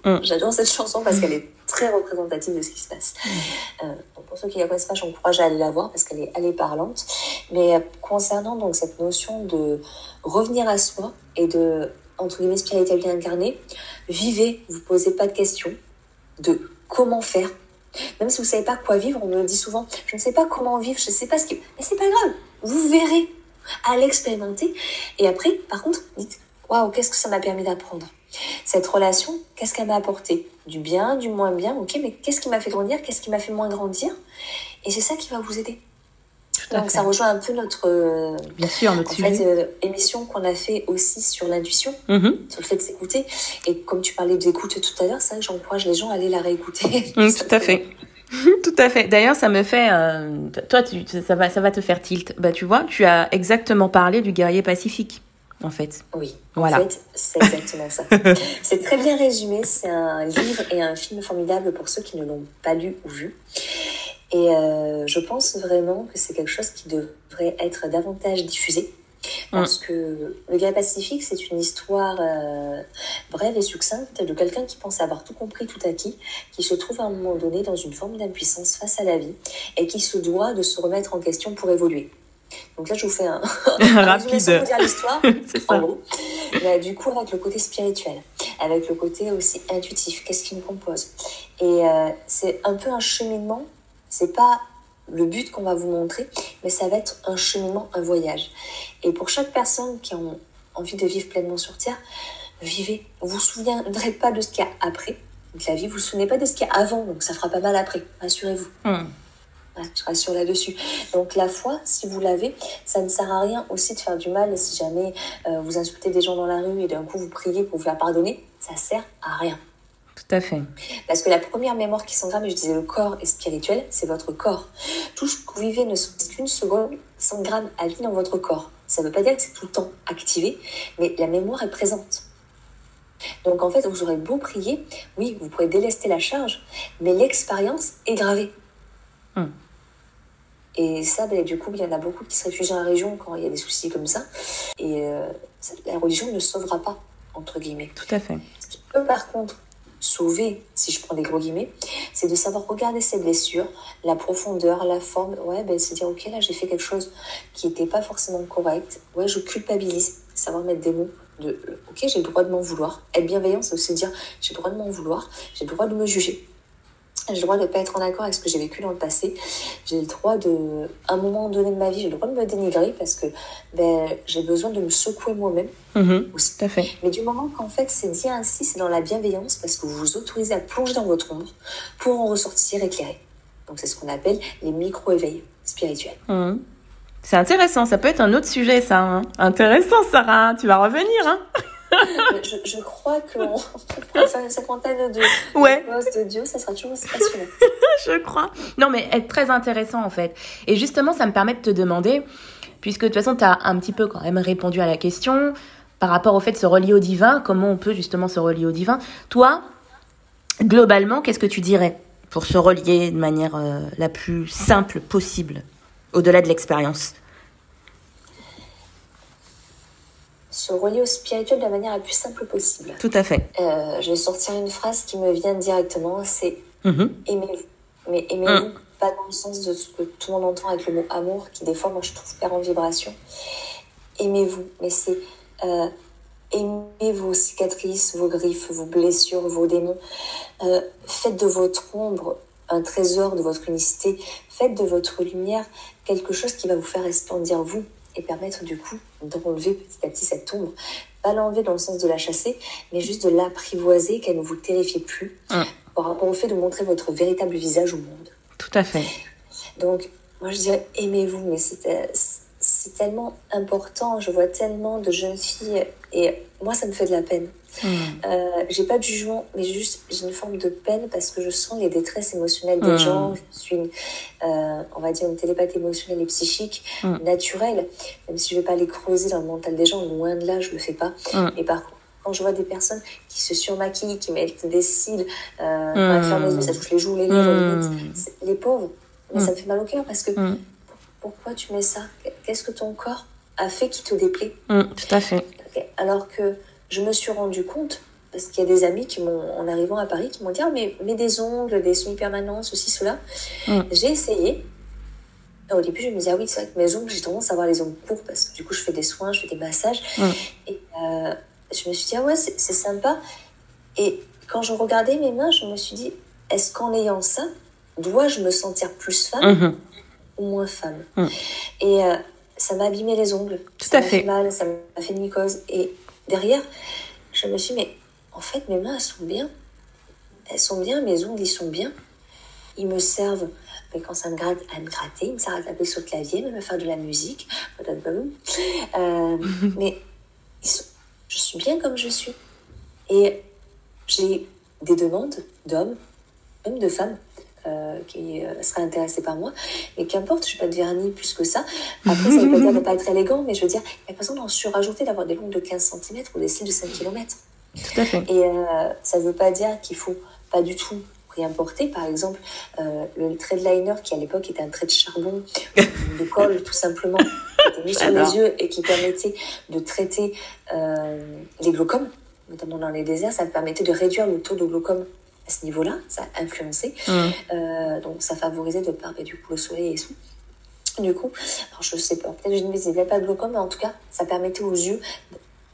mm. j'adore cette chanson parce qu'elle est très représentative de ce qui se passe. Mm. Euh, pour ceux qui la connaissent pas, j'encourage à aller la voir parce qu'elle est, elle est parlante. Mais euh, concernant donc cette notion de revenir à soi et de, entre guillemets, spiritualité incarnée, vivez, vous posez pas de questions de comment faire même si vous ne savez pas quoi vivre, on me dit souvent, je ne sais pas comment vivre, je ne sais pas ce qui... Mais c'est pas grave, vous verrez à l'expérimenter. Et après, par contre, dites, waouh, qu'est-ce que ça m'a permis d'apprendre? Cette relation, qu'est-ce qu'elle m'a apporté? Du bien, du moins bien, ok, mais qu'est-ce qui m'a fait grandir? Qu'est-ce qui m'a fait moins grandir? Et c'est ça qui va vous aider. Donc ça rejoint un peu notre, euh, Bien sûr, notre euh, émission qu'on a fait aussi sur l'intuition, mm-hmm. sur le fait de s'écouter. Et comme tu parlais d'écoute tout à l'heure, c'est vrai que j'encourage les gens à aller la réécouter. Mm, tout à fait. Tout à fait. D'ailleurs, ça me fait, euh, toi, tu, ça va, ça va te faire tilt. Bah, tu vois, tu as exactement parlé du guerrier pacifique. en fait. Oui, Voilà. en fait, c'est exactement ça. c'est très bien résumé. C'est un livre et un film formidable pour ceux qui ne l'ont pas lu ou vu. Et euh, je pense vraiment que c'est quelque chose qui devrait être davantage diffusé. Parce que le gars pacifique, c'est une histoire euh, brève et succincte de quelqu'un qui pense avoir tout compris, tout acquis, qui se trouve à un moment donné dans une forme d'impuissance face à la vie et qui se doit de se remettre en question pour évoluer. Donc là, je vous fais un, Rapide. l'histoire, en gros. Du coup, avec le côté spirituel, avec le côté aussi intuitif, qu'est-ce qui nous compose? Et euh, c'est un peu un cheminement, c'est pas le but qu'on va vous montrer, mais ça va être un cheminement, un voyage. Et pour chaque personne qui a envie de vivre pleinement sur Terre, vivez. Vous vous souviendrez pas de ce qu'il y a après donc la vie, vous vous souvenez pas de ce qu'il y a avant, donc ça fera pas mal après, rassurez-vous. Hmm. Ouais, je rassure là-dessus. Donc la foi, si vous l'avez, ça ne sert à rien aussi de faire du mal si jamais euh, vous insultez des gens dans la rue et d'un coup vous priez pour vous faire pardonner, ça sert à rien. Tout à fait. Parce que la première mémoire qui s'engramme, et je disais le corps est spirituel, c'est votre corps. Tout ce que vous vivez ne serait-ce qu'une seconde s'engramme à vie dans votre corps. Ça ne veut pas dire que c'est tout le temps activé, mais la mémoire est présente. Donc en fait, vous aurez beau prier, oui, vous pourrez délester la charge, mais l'expérience est gravée. Hmm. Et ça, ben, du coup, il y en a beaucoup qui se réfugient à la région quand il y a des soucis comme ça. Et euh, la religion ne sauvera pas, entre guillemets. Tout à fait. Ce qui peut par contre sauver, si je prends des gros guillemets, c'est de savoir regarder ses blessures, la profondeur, la forme. Ouais, ben, se dire, ok, là j'ai fait quelque chose qui n'était pas forcément correct. Ouais, je culpabilise. Savoir mettre des mots de, ok, j'ai le droit de m'en vouloir. Être bienveillant, c'est aussi dire, j'ai le droit de m'en vouloir, j'ai le droit de me juger. J'ai le droit de ne pas être en accord avec ce que j'ai vécu dans le passé. J'ai le droit de, à un moment donné de ma vie, j'ai le droit de me dénigrer parce que ben, j'ai besoin de me secouer moi-même Mhm. aussi. Tout à fait. Mais du moment qu'en fait c'est dit ainsi, c'est dans la bienveillance parce que vous vous autorisez à plonger dans votre ombre pour en ressortir éclairé. Donc c'est ce qu'on appelle les micro-éveils spirituels. Mhm. C'est intéressant, ça peut être un autre sujet, ça. hein. Intéressant, Sarah. Tu vas revenir, hein je, je crois qu'on pourra faire une cinquantaine de Ouais. postes d'audio, ça sera toujours aussi passionnant. Je crois. Non, mais être très intéressant, en fait. Et justement, ça me permet de te demander, puisque de toute façon, tu as un petit peu quand même répondu à la question, par rapport au fait de se relier au divin, comment on peut justement se relier au divin. Toi, globalement, qu'est-ce que tu dirais pour se relier de manière euh, la plus simple possible, au-delà de l'expérience? Se relier au spirituel de la manière la plus simple possible. Tout à fait. Euh, je vais sortir une phrase qui me vient directement, c'est Mhm. aimez-vous. Mais aimez-vous pas dans le sens de ce que tout le monde entend avec le mot amour, qui des fois, moi, je trouve perd en vibration. Aimez-vous, mais c'est euh, aimez vos cicatrices, vos griffes, vos blessures, vos démons. Euh, faites de votre ombre un trésor de votre unicité. Faites de votre lumière quelque chose qui va vous faire resplendir vous et permettre du coup d'enlever petit à petit cette ombre. Pas l'enlever dans le sens de la chasser, mais juste de l'apprivoiser, qu'elle ne vous terrifie plus Mm. par rapport au fait de montrer votre véritable visage au monde. Tout à fait. Donc, moi, je dirais aimez-vous, mais c'est euh, c'est tellement important. Je vois tellement de jeunes filles et moi, ça me fait de la peine. Mhm. Euh, j'ai pas de jugement, mais juste j'ai une forme de peine parce que je sens les détresses émotionnelles des Mm. gens. Je suis, une, euh, on va dire, une télépathe émotionnelle et psychique Mm. naturelle, même si je vais pas les creuser dans le mental des gens, loin de là, je le fais pas. Et par contre, quand je vois des personnes qui se surmaquillent, qui mettent des cils, euh, les yeux, ça touche les joues, les lèvres, les pauvres. Mais ça me fait mal au cœur parce que pourquoi tu mets ça? Qu'est-ce que ton corps a fait qui te déplaît? Tout à fait. Alors que je me suis rendu compte, parce qu'il y a des amis qui m'ont, en arrivant à Paris, qui m'ont dit Ah, mais mets des ongles, des semi-permanents, ceci, cela. Mm. J'ai essayé. Et au début, je me disais Ah oui, c'est vrai que mes ongles, j'ai tendance à avoir les ongles courts parce que du coup, je fais des soins, je fais des massages. Mm. Et euh, je me suis dit Ah ouais, c'est, c'est sympa. Et quand je regardais mes mains, je me suis dit Est-ce qu'en ayant ça, dois-je me sentir plus femme Mhm. ou moins femme. Mm. Et euh, ça m'a abîmé les ongles. Tout ça à m'a fait. mal, ça m'a fait une mycose. Et derrière, je me suis dit, mais en fait, mes mains, elles sont bien. Elles sont bien, mes ongles, ils sont bien. Ils me servent, mais quand ça me gratte, à me gratter, ils me servent à taper sur le clavier, même à faire de la musique. Euh, mais ils sont- je suis bien comme je suis. Et j'ai des demandes d'hommes, même de femmes, euh, qui euh, sera intéressé par moi. Mais qu'importe, je n'ai pas de vernis plus que ça. Après, ça ne veut pas dire de ne pas être élégant, mais je veux dire, il n'y a pas besoin d'en surajouter, d'avoir des longues de 15 cm ou des cils de 5 km. Tout à fait. Et euh, ça ne veut pas dire qu'il faut pas du tout rien porter. Par exemple, le trait de liner qui à l'époque était un trait de charbon, de colle tout simplement, qui était mis sur les yeux et qui permettait de traiter les glaucomes, notamment dans les déserts, ça permettait de réduire le taux de glaucome à ce niveau-là, ça a influencé. Mm. Euh, donc ça favorisait de part et du coup le soleil et tout. Du coup, alors je sais pas, peut-être je ne visible pas de glaucome, mais en tout cas, ça permettait aux yeux,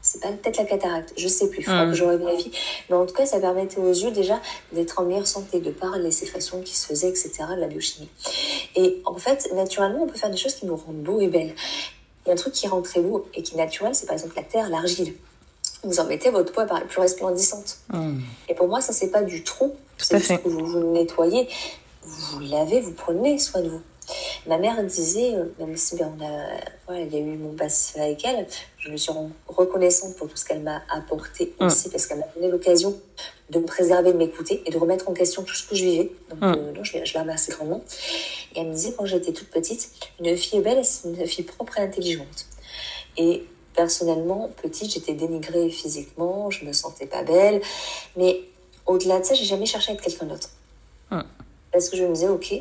c'est pas peut-être la cataracte, je sais plus, il faudra Mm. que je revérifie, mais en tout cas, ça permettait aux yeux déjà d'être en meilleure santé, de par les sécrétions qui se faisaient, etc., de la biochimie. Et en fait, naturellement, on peut faire des choses qui nous rendent beaux et belles. Il y a un truc qui rend très beau et qui est naturel, c'est par exemple la terre, l'argile. Vous en mettez, votre peau apparaît plus resplendissante. Mm. Et pour moi, ça, c'est pas du trop. Tout C'est juste que vous vous nettoyez, vous lavez, vous prenez soin de vous. Ma mère disait, euh, même si ben, on a, voilà, il y a eu mon passif avec elle, je me suis reconnaissante pour tout ce qu'elle m'a apporté Mm. aussi, parce qu'elle m'a donné l'occasion de me préserver, de m'écouter et de remettre en question tout ce que je vivais. Donc, Mm. euh, non, je, je la remercie grandement. Et elle me disait, quand j'étais toute petite, une fille belle, c'est une fille propre et intelligente. Et personnellement, petite, j'étais dénigrée physiquement, je me sentais pas belle. Mais au-delà de ça, j'ai jamais cherché à être quelqu'un d'autre. Hmm. Parce que je me disais, ok,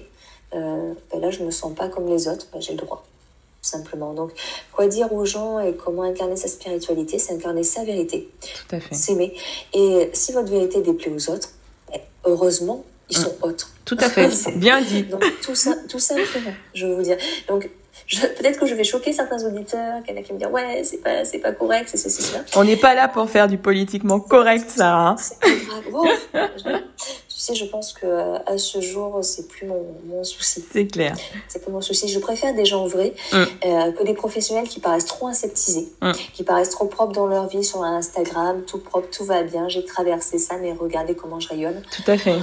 euh, ben là, je me sens pas comme les autres, ben, j'ai le droit. Tout simplement. Donc, quoi dire aux gens et comment incarner sa spiritualité, c'est incarner sa vérité, Tout à fait. s'aimer. Et si votre vérité déplaît aux autres, ben, heureusement, ils sont autres. Tout à fait. Bien dit. Donc, tout, ça, tout simplement, je veux vous dire. Donc, peut-être que je vais choquer certains auditeurs, qu'il y en a qui me dire ouais, c'est pas, c'est pas correct, c'est ceci, cela. On n'est pas là pour faire du politiquement correct, Sarah. hein. C'est pas grave. Bon, je- tu sais, je pense que euh, à ce jour, c'est plus mon, mon souci. C'est clair. C'est plus mon souci. Je préfère des gens vrais Mm. euh, que des professionnels qui paraissent trop aseptisés, Mm. qui paraissent trop propres dans leur vie sur Instagram, tout propre, tout va bien, j'ai traversé ça, mais regardez comment je rayonne. Tout à fait.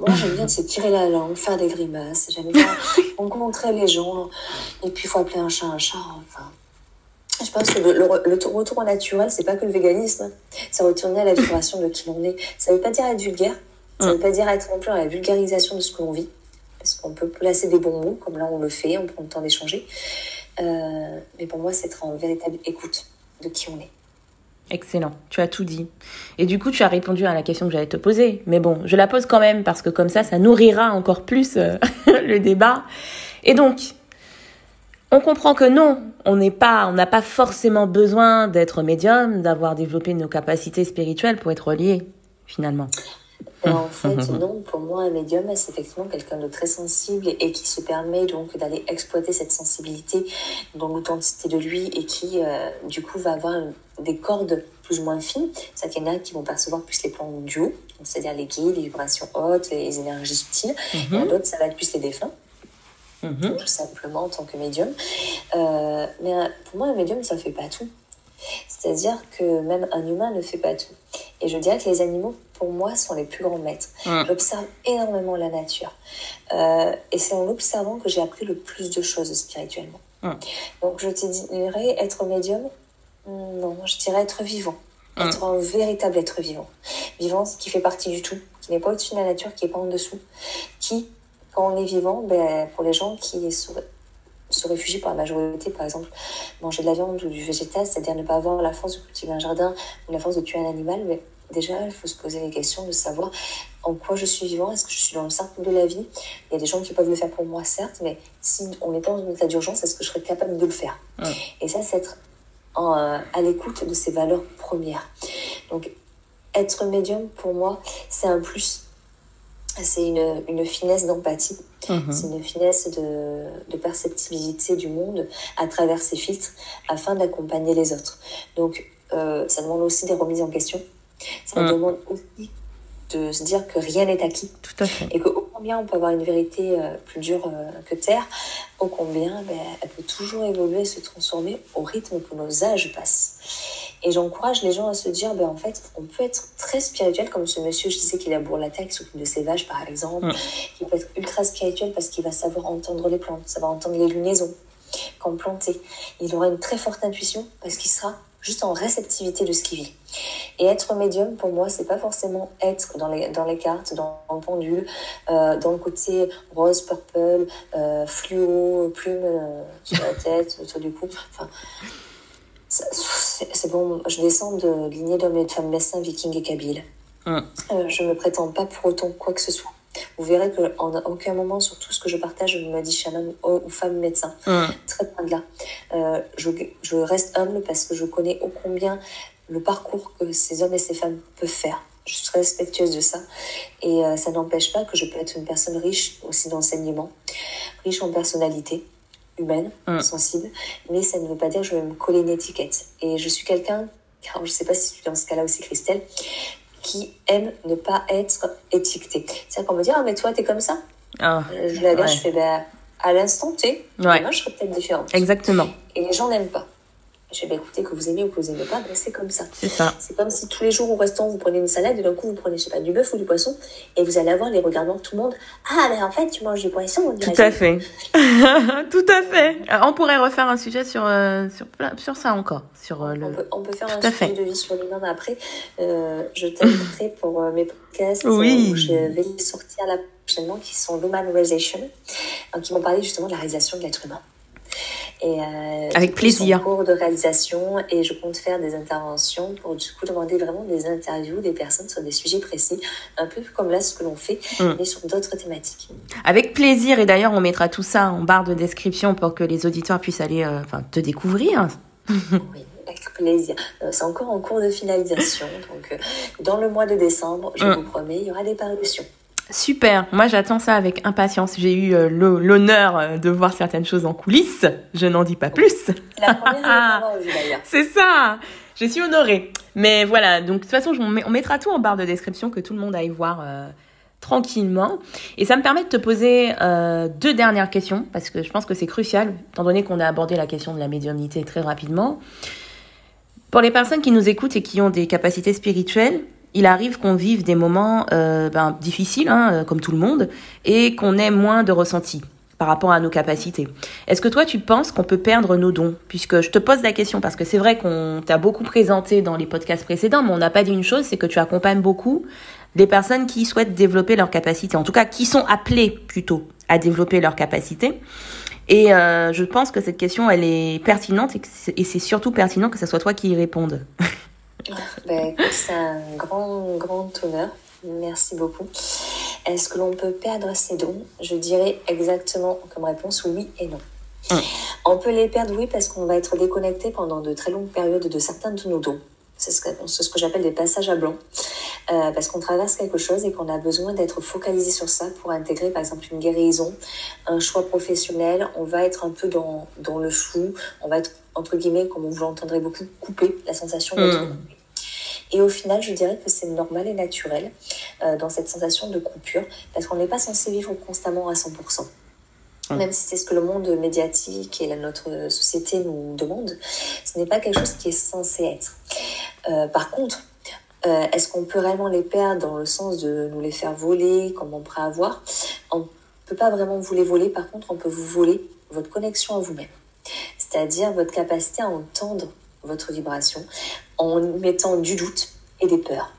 Moi, j'aime bien se tirer la langue, faire des grimaces. J'aime bien rencontrer les gens. Et puis, il faut appeler un chat un chat. Enfin, je pense que le, retour au naturel, c'est pas que le véganisme. C'est retourner à la vibration de qui l'on est. Ça veut pas dire être vulgaire. Ça veut pas dire être non plus dans la vulgarisation de ce que l'on vit. Parce qu'on peut placer des bons mots, comme là on le fait, on prend le temps d'échanger. Euh, mais pour moi, c'est être en véritable écoute de qui on est. Excellent, tu as tout dit. Et du coup, tu as répondu à la question que j'allais te poser. Mais bon, je la pose quand même parce que comme ça, ça nourrira encore plus euh, le débat. Et donc, on comprend que non, on n'est pas, on n'a pas forcément besoin d'être médium, d'avoir développé nos capacités spirituelles pour être relié, finalement. Et en fait, non, pour moi, un médium, c'est effectivement quelqu'un de très sensible et qui se permet donc d'aller exploiter cette sensibilité dans l'authenticité de lui et qui, euh, du coup, va avoir des cordes plus ou moins fines. C'est-à-dire qu'il y en a qui vont percevoir plus les plans du haut, c'est-à-dire les guides, les vibrations hautes, les énergies subtiles. En a d'autres, ça va être plus les défunts Mhm. tout simplement en tant que médium. Euh, mais euh, pour moi, un médium, ça ne fait pas tout. C'est-à-dire que même un humain ne fait pas tout. Et je dirais que les animaux, pour moi, sont les plus grands maîtres. J'observe énormément la nature. Euh, et c'est en l'observant que j'ai appris le plus de choses spirituellement. Donc je te dirais être médium, non, je dirais être vivant. Être un véritable être vivant. Vivant, qui fait partie du tout, qui n'est pas au-dessus de la nature, qui n'est pas en dessous, qui, quand on est vivant, ben, pour les gens qui se, se réfugient par la majorité, par exemple, manger de la viande ou du végétal, c'est-à-dire ne pas avoir la force de cultiver un jardin ou la force de tuer un animal, mais déjà, il faut se poser les questions de savoir en quoi je suis vivant, est-ce que je suis dans le cercle de la vie? Il y a des gens qui peuvent le faire pour moi, certes, mais si on est dans un état d'urgence, est-ce que je serais capable de le faire? Et ça, c'est être en, euh, à l'écoute de ses valeurs premières. Donc, être médium, pour moi, c'est un plus. C'est une, une finesse d'empathie. Mhm. C'est une finesse de, de perceptibilité du monde à travers ces filtres afin d'accompagner les autres. Donc, euh, ça demande aussi des remises en question. Ça Mm. demande aussi de se dire que rien n'est acquis Tout à fait. et que ô combien on peut avoir une vérité euh, plus dure euh, que terre, ô combien ben, elle peut toujours évoluer et se transformer au rythme que nos âges passent. Et j'encourage les gens à se dire, ben, en fait, on peut être très spirituel, comme ce monsieur, je disais qu'il la terre, qui s'occupe de ses vaches, par exemple, Mm. qui peut être ultra spirituel parce qu'il va savoir entendre les plantes, savoir entendre les lunaisons, quand planter. Il aura une très forte intuition parce qu'il sera juste en réceptivité de ce qui vit. Et être médium, pour moi, c'est pas forcément être dans les, dans les cartes, dans, le pendule, euh, dans le côté rose, purple, euh, fluo, plume euh, sur la tête, autour du cou. Enfin, c'est bon, je descends de lignée d'hommes et de femmes messins, vikings et kabyles. Mm. Euh, je ne prétends pas pour autant quoi que ce soit. Vous verrez qu'en aucun moment, sur tout ce que je partage, je me dis homme ou femme médecin. Mm. Très loin de là. Euh, je, je, reste humble parce que je connais ô combien le parcours que ces hommes et ces femmes peuvent faire. Je suis respectueuse de ça. Et euh, ça n'empêche pas que je peux être une personne riche aussi d'enseignement, riche en personnalité, humaine, mm. sensible, mais ça ne veut pas dire que je vais me coller une étiquette. Et je suis quelqu'un, je ne sais pas si tu es dans ce cas-là aussi, Christelle, qui aime ne pas être étiqueté. C'est-à-dire qu'on me dit, ah, mais toi, t'es comme ça. Ah, euh, je la ouais. je fais, ben, à l'instant T, moi, je serais peut-être différente. Exactement. Et les gens n'aiment pas. Je vais bah, écouter, que vous aimez ou que vous n'aimez pas, ben, c'est comme ça. C'est ça. C'est comme si tous les jours au restaurant, vous prenez une salade et d'un coup, vous prenez, je sais pas, du bœuf ou du poisson et vous allez avoir les regards de tout le monde. Ah, mais en fait, tu manges du poisson. Tout à fait. tout à fait. Euh, on pourrait refaire un sujet sur, euh, sur, sur ça encore. Sur, euh, le... on, peut, faire un sujet de vie sur l'humain après. je t'inviterai pour mes podcasts oui. où je vais sortir là prochainement qui sont l'Humanization, qui vont parler justement de la réalisation de l'être humain. Et, euh, Avec plaisir. cours de réalisation et je compte faire des interventions pour du coup demander vraiment des interviews des personnes sur des sujets précis, un peu comme là ce que l'on fait, mm. mais sur d'autres thématiques. Avec plaisir et d'ailleurs on mettra tout ça en barre de description pour que les auditeurs puissent aller euh, te découvrir. oui. Avec plaisir. Euh, c'est encore en cours de finalisation. Donc, dans le mois de décembre, je mm. vous promets, il y aura des parutions. Super, moi j'attends ça avec impatience. J'ai eu euh, l'honneur euh, de voir certaines choses en coulisses. Je n'en dis pas plus. La première C'est ça. Je suis honorée. Mais voilà, donc de toute façon, on mettra tout en barre de description que tout le monde aille voir euh, tranquillement. Et ça me permet de te poser deux dernières questions parce que je pense que c'est crucial, étant donné qu'on a abordé la question de la médiumnité très rapidement. Pour les personnes qui nous écoutent et qui ont des capacités spirituelles, il arrive qu'on vive des moments euh, ben, difficiles, hein, euh, comme tout le monde, et qu'on ait moins de ressenti par rapport à nos capacités. Est-ce que toi, tu penses qu'on peut perdre nos dons? Puisque je te pose la question, parce que c'est vrai qu'on t'a beaucoup présenté dans les podcasts précédents, mais on n'a pas dit une chose, c'est que tu accompagnes beaucoup les personnes qui souhaitent développer leurs capacités, en tout cas qui sont appelées plutôt à développer leurs capacités. Et euh, je pense que cette question, elle est pertinente et c'est surtout pertinent que ce soit toi qui y réponde. Ben, c'est un grand, grand honneur. Merci beaucoup. Est-ce que l'on peut perdre ses dons? Je dirais exactement comme réponse oui et non. Hum. On peut les perdre, oui, parce qu'on va être déconnecté pendant de très longues périodes de certains de nos dons. C'est ce que, ce que j'appelle des passages à blanc. Euh, parce qu'on traverse quelque chose et qu'on a besoin d'être focalisé sur ça pour intégrer par exemple une guérison, un choix professionnel. On va être un peu dans, dans le flou, on va être entre guillemets, comme vous l'entendrez beaucoup, coupé, la sensation d'être mmh. Et au final, je dirais que c'est normal et naturel euh, dans cette sensation de coupure, parce qu'on n'est pas censé vivre constamment à 100%. Mmh. Même si c'est ce que le monde médiatique et notre société nous demande, ce n'est pas quelque chose qui est censé être. Euh, par contre, euh, est-ce qu'on peut réellement les perdre dans le sens de nous les faire voler, comme on pourrait avoir? On ne peut pas vraiment vous les voler, par contre, on peut vous voler votre connexion à vous-même. C'est-à-dire votre capacité à entendre votre vibration en mettant du doute et des peurs.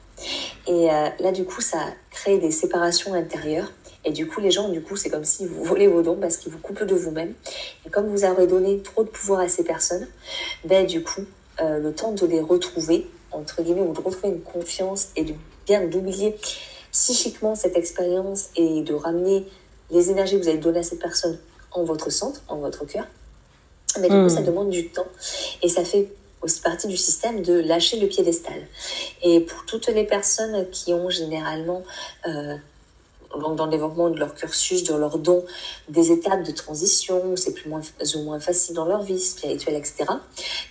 Et euh, là, du coup, ça crée des séparations intérieures. Et du coup, les gens, du coup, c'est comme si vous volez vos dons parce qu'ils vous coupent de vous-même. Et comme vous avez donné trop de pouvoir à ces personnes, ben, du coup, euh, le temps de les retrouver, entre guillemets, ou de retrouver une confiance et de bien d'oublier psychiquement cette expérience et de ramener les énergies que vous avez données à cette personne en votre centre, en votre cœur, mais du coup, ça hmm. demande du temps et ça fait aussi partie du système de lâcher le piédestal. Et pour toutes les personnes qui ont généralement euh, dans le développement de leur cursus, de leur don, des étapes de transition, c'est plus moins, ou moins facile dans leur vie spirituelle, etc.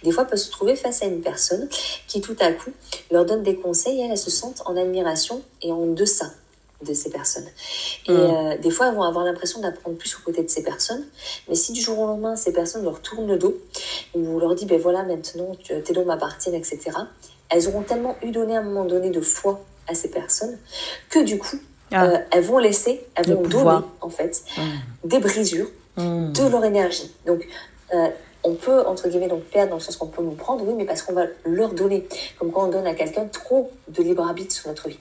Des fois, peuvent se trouver face à une personne qui, tout à coup, leur donne des conseils et elles se sentent en admiration et en deçà de ces personnes. Et mm. euh, des fois, elles vont avoir l'impression d'apprendre plus aux côtés de ces personnes. Mais si du jour au lendemain, ces personnes leur tournent le dos, ou leur dit, ben voilà, maintenant, tes dons m'appartiennent, etc., elles auront tellement eu donné à un moment donné de foi à ces personnes que du coup, ah. Euh, elles vont laisser, elles vont donner en fait mm. des brisures mm. de leur énergie. Donc, euh, on peut, entre guillemets, donc perdre dans le sens qu'on peut nous prendre, oui, mais parce qu'on va leur donner. Comme quand on donne à quelqu'un trop de libre arbitre sur notre vie.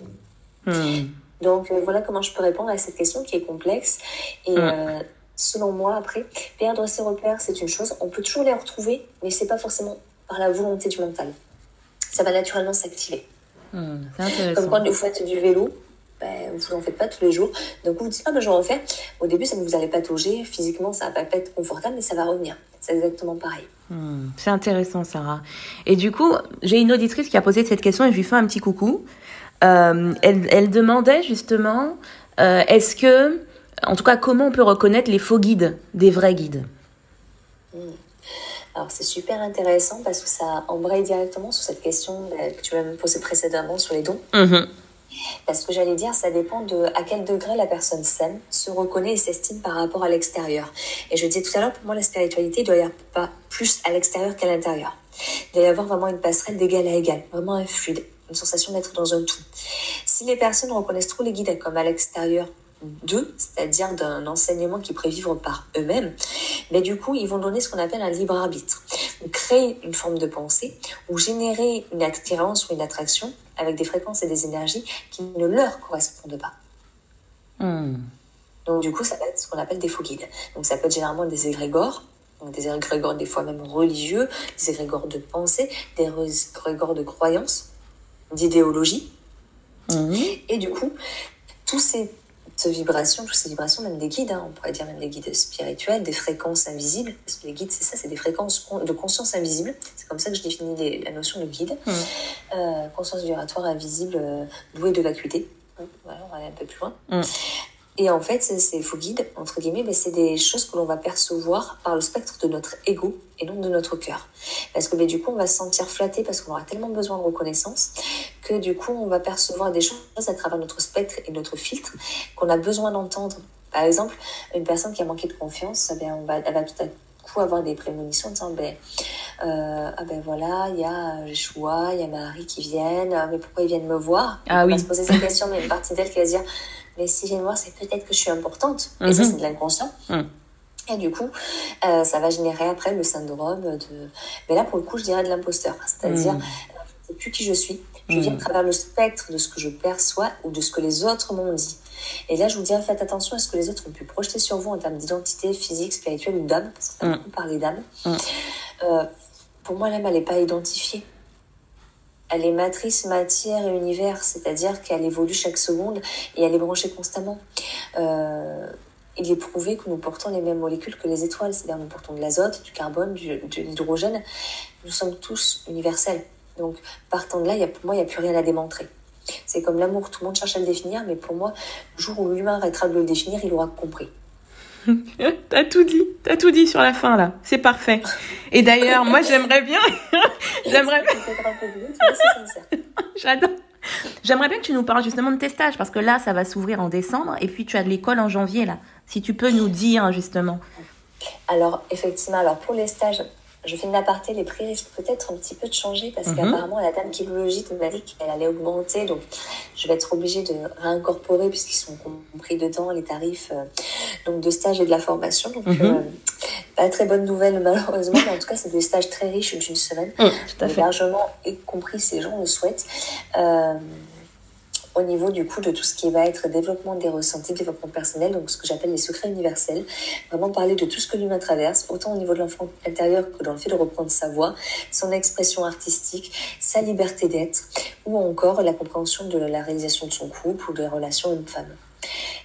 Donc euh, voilà comment je peux répondre à cette question qui est complexe. Et euh, selon moi, après, perdre ses repères, c'est une chose. On peut toujours les retrouver, mais c'est pas forcément par la volonté du mental. Ça va naturellement s'activer. Hmm, Comme quand vous faites du vélo, ben, vous n'en faites pas tous les jours. Donc vous vous dites, ah ben je vais en faire. Au début, ça ne vous allez pas toucher. Physiquement, ça va pas être confortable, mais ça va revenir. C'est exactement pareil. Hmm, c'est intéressant, Sarah. Et du coup, j'ai une auditrice qui a posé cette question et je lui fais un petit coucou. Euh, elle, elle, demandait justement, euh, est-ce que, en tout cas, comment on peut reconnaître les faux guides des vrais guides? Hmm. Alors c'est super intéressant parce que ça embraye directement sur cette question que tu m'as posée précédemment sur les dons. Mm-hmm. Parce que j'allais dire, ça dépend de à quel degré la personne s'aime, se reconnaît et s'estime par rapport à l'extérieur. Et je disais tout à l'heure, pour moi, la spiritualité doit y avoir pas plus à l'extérieur qu'à l'intérieur. Il doit y avoir vraiment une passerelle d'égal à égal, vraiment un fluide, une sensation d'être dans un tout. Si les personnes reconnaissent trop les guides comme à l'extérieur d'eux, c'est-à-dire d'un enseignement qui pourrait vivre par eux-mêmes, mais du coup, ils vont donner ce qu'on appelle un libre arbitre. créer une forme de pensée ou générer une attirance ou une attraction avec des fréquences et des énergies qui ne leur correspondent pas. Hmm. Donc du coup, ça va être ce qu'on appelle des faux guides. Donc ça peut être généralement des égrégores, donc des égrégores des fois même religieux, des égrégores de pensée, des égrégores de croyances, d'idéologie. Hmm. Et du coup, tous ces vibrations, toutes ces vibrations, même des guides, hein, on pourrait dire même des guides spirituels, des fréquences invisibles, parce que les guides, c'est ça, c'est des fréquences de conscience invisible. C'est comme ça que je définis la notion de guide. Hmm. Euh, conscience vibratoire invisible, euh, douée de vacuité. Voilà, on va aller un peu plus loin. Hmm. Et en fait, ces faux guides, entre guillemets, ben, c'est des choses que l'on va percevoir par le spectre de notre ego et non de notre cœur. Parce que ben, du coup, on va se sentir flatté parce qu'on aura tellement besoin de reconnaissance que du coup, on va percevoir des choses à travers notre spectre et notre filtre qu'on a besoin d'entendre. Par exemple, une personne qui a manqué de confiance, ben, on va, elle va tout à coup avoir des prémonitions en disant ben, euh, ah ben voilà, il y a Joshua, il y a Marie qui viennent, mais pourquoi ils viennent me voir? Ah, On va se poser cette question, mais une partie d'elle qui va se dire mais si j'ai voir, c'est peut-être que je suis importante. Et ça, mhm. c'est de l'inconscient. Mhm. Et du coup, euh, ça va générer après le syndrome de. Mais là, pour le coup, je dirais de l'imposteur. C'est-à-dire, mhm. je ne sais plus qui je suis. Je viens à travers le spectre de ce que je perçois ou de ce que les autres m'ont dit. Et là, je vous dirais, faites attention à ce que les autres ont pu projeter sur vous en termes d'identité physique, spirituelle ou d'âme, parce que ça beaucoup parlé d'âme. Euh, pour moi, l'âme, elle n'est pas identifiée elle est matrice, matière et univers, c'est-à-dire qu'elle évolue chaque seconde et elle est branchée constamment. Euh, il est prouvé que nous portons les mêmes molécules que les étoiles, c'est-à-dire nous portons de l'azote, du carbone, de l'hydrogène. Nous sommes tous universels. Donc, partant de là, y a, pour moi, il n'y a plus rien à démontrer. C'est comme l'amour, tout le monde cherche à le définir, mais pour moi, le jour où l'humain arrêtera de le définir, il aura compris. t'as tout dit, t'as tout dit sur la fin là, c'est parfait. Et d'ailleurs, moi j'aimerais bien, j'aimerais j'adore. J'aimerais bien que tu nous parles justement de tes stages parce que là, ça va s'ouvrir en décembre et puis tu as de l'école en janvier là. Si tu peux nous dire justement. Alors effectivement, alors pour les stages, je fais une aparté, les prix risquent peut-être un petit peu de changer parce mhm. qu'apparemment la dame qui logite m'a dit qu'elle allait augmenter, donc je vais être obligée de réincorporer puisqu'ils sont compris dedans les tarifs euh, donc de stage et de la formation. Donc mhm. euh, pas très bonne nouvelle malheureusement, mais en tout cas c'est des stages très riches d'une semaine, mmh, tout à fait. largement y compris ces gens le souhaitent. Euh, au niveau du coup de tout ce qui va être développement des ressentis, développement personnel, donc ce que j'appelle les secrets universels. Vraiment parler de tout ce que l'humain traverse, autant au niveau de l'enfant intérieur que dans le fait de reprendre sa voix, son expression artistique, sa liberté d'être, ou encore la compréhension de la réalisation de son couple ou des relations homme-femme.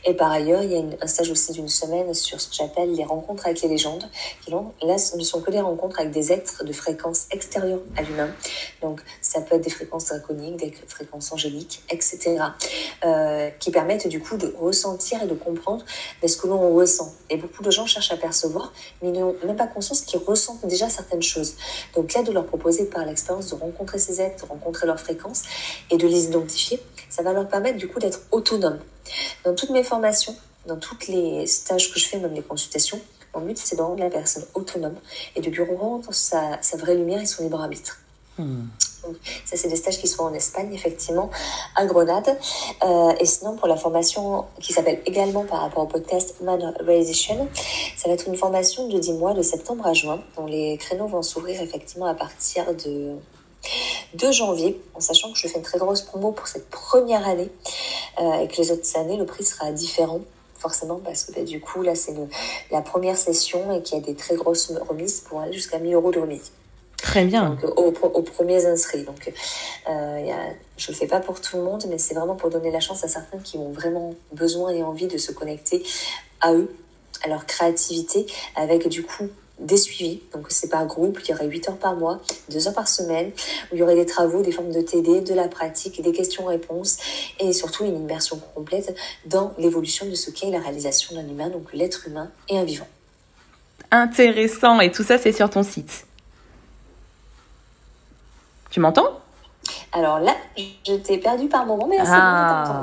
Et par ailleurs, il y a un stage aussi d'une semaine sur ce que j'appelle les rencontres avec les légendes. Qui, là, ne sont que des rencontres avec des êtres de fréquence extérieure à l'humain. Donc, ça peut être des fréquences draconiques, des fréquences angéliques, etc. Euh, qui permettent du coup de ressentir et de comprendre ce que l'on ressent. Et beaucoup de gens cherchent à percevoir, mais ils n'ont même pas conscience qu'ils ressentent déjà certaines choses. Donc là, de leur proposer par l'expérience de rencontrer ces êtres, de rencontrer leurs fréquences et de les identifier, ça va leur permettre du coup d'être autonomes. Dans toutes mes formations, dans tous les stages que je fais, même les consultations, mon but c'est de rendre la personne autonome et de lui rendre sa, sa vraie lumière et son libre arbitre. Hmm. Donc, ça, c'est des stages qui sont en Espagne, effectivement, à Grenade. Euh, et sinon, pour la formation qui s'appelle également par rapport au podcast Man Realization, ça va être une formation de 10 mois, de septembre à juin, dont les créneaux vont s'ouvrir effectivement à partir de de janvier, en sachant que je fais une très grosse promo pour cette première année euh, et que les autres années, le prix sera différent forcément parce que bah, du coup là c'est la première session et qu'il y a des très grosses remises pour aller jusqu'à 1000 euros de remise. Très bien. Donc, aux, aux, premiers inscrits. Donc, euh, y a, je le fais pas pour tout le monde, mais c'est vraiment pour donner la chance à certains qui ont vraiment besoin et envie de se connecter à eux, à leur créativité, avec du coup des suivis. Donc, c'est par groupe. Il y aurait 8 heures par mois, 2 heures par semaine, où il y aurait des travaux, des formes de TD, de la pratique, des questions-réponses et surtout une immersion complète dans l'évolution de ce qu'est la réalisation d'un humain, donc l'être humain et un vivant. Intéressant. Et tout ça, c'est sur ton site. Tu m'entends? Alors là, je t'ai perdu par moment, mais là, ah,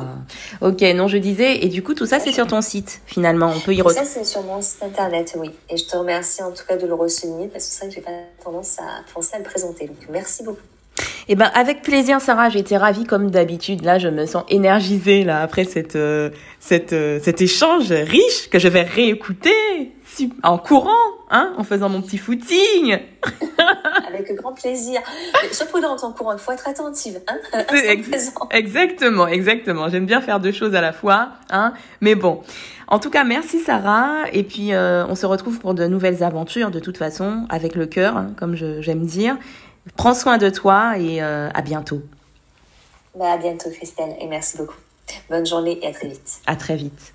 bon, Ok, non, je disais, et du coup, tout ça, c'est sur ton site, finalement. On peut y retrouver. Ça, c'est sur mon site internet, oui. Et je te remercie en tout cas de le re-souligner, parce que c'est vrai que j'ai pas tendance à penser à le présenter. Donc, merci beaucoup. Eh ben, avec plaisir, Sarah. J'étais ravie comme d'habitude. Là, je me sens énergisée là après cette, euh, cette, euh, cet échange riche que je vais réécouter en courant, hein, en faisant mon petit footing. Avec grand plaisir. Sois prudente en courant, il faut être attentive. Hein exactement, exactement. J'aime bien faire deux choses à la fois. Hein, mais bon. En tout cas, merci Sarah. Et puis, euh, on se retrouve pour de nouvelles aventures, de toute façon, avec le cœur, hein, comme j'aime dire. Prends soin de toi et euh, à bientôt. Bah, à bientôt, Christelle, et merci beaucoup. Bonne journée et à très vite. À très vite.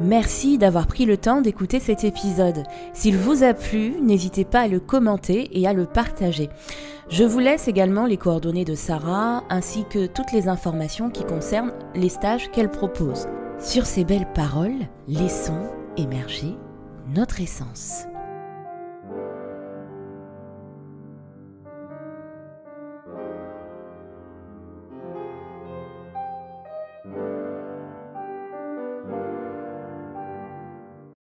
Merci d'avoir pris le temps d'écouter cet épisode. S'il vous a plu, n'hésitez pas à le commenter et à le partager. Je vous laisse également les coordonnées de Sarah ainsi que toutes les informations qui concernent les stages qu'elle propose. Sur ces belles paroles, laissons émerger notre essence.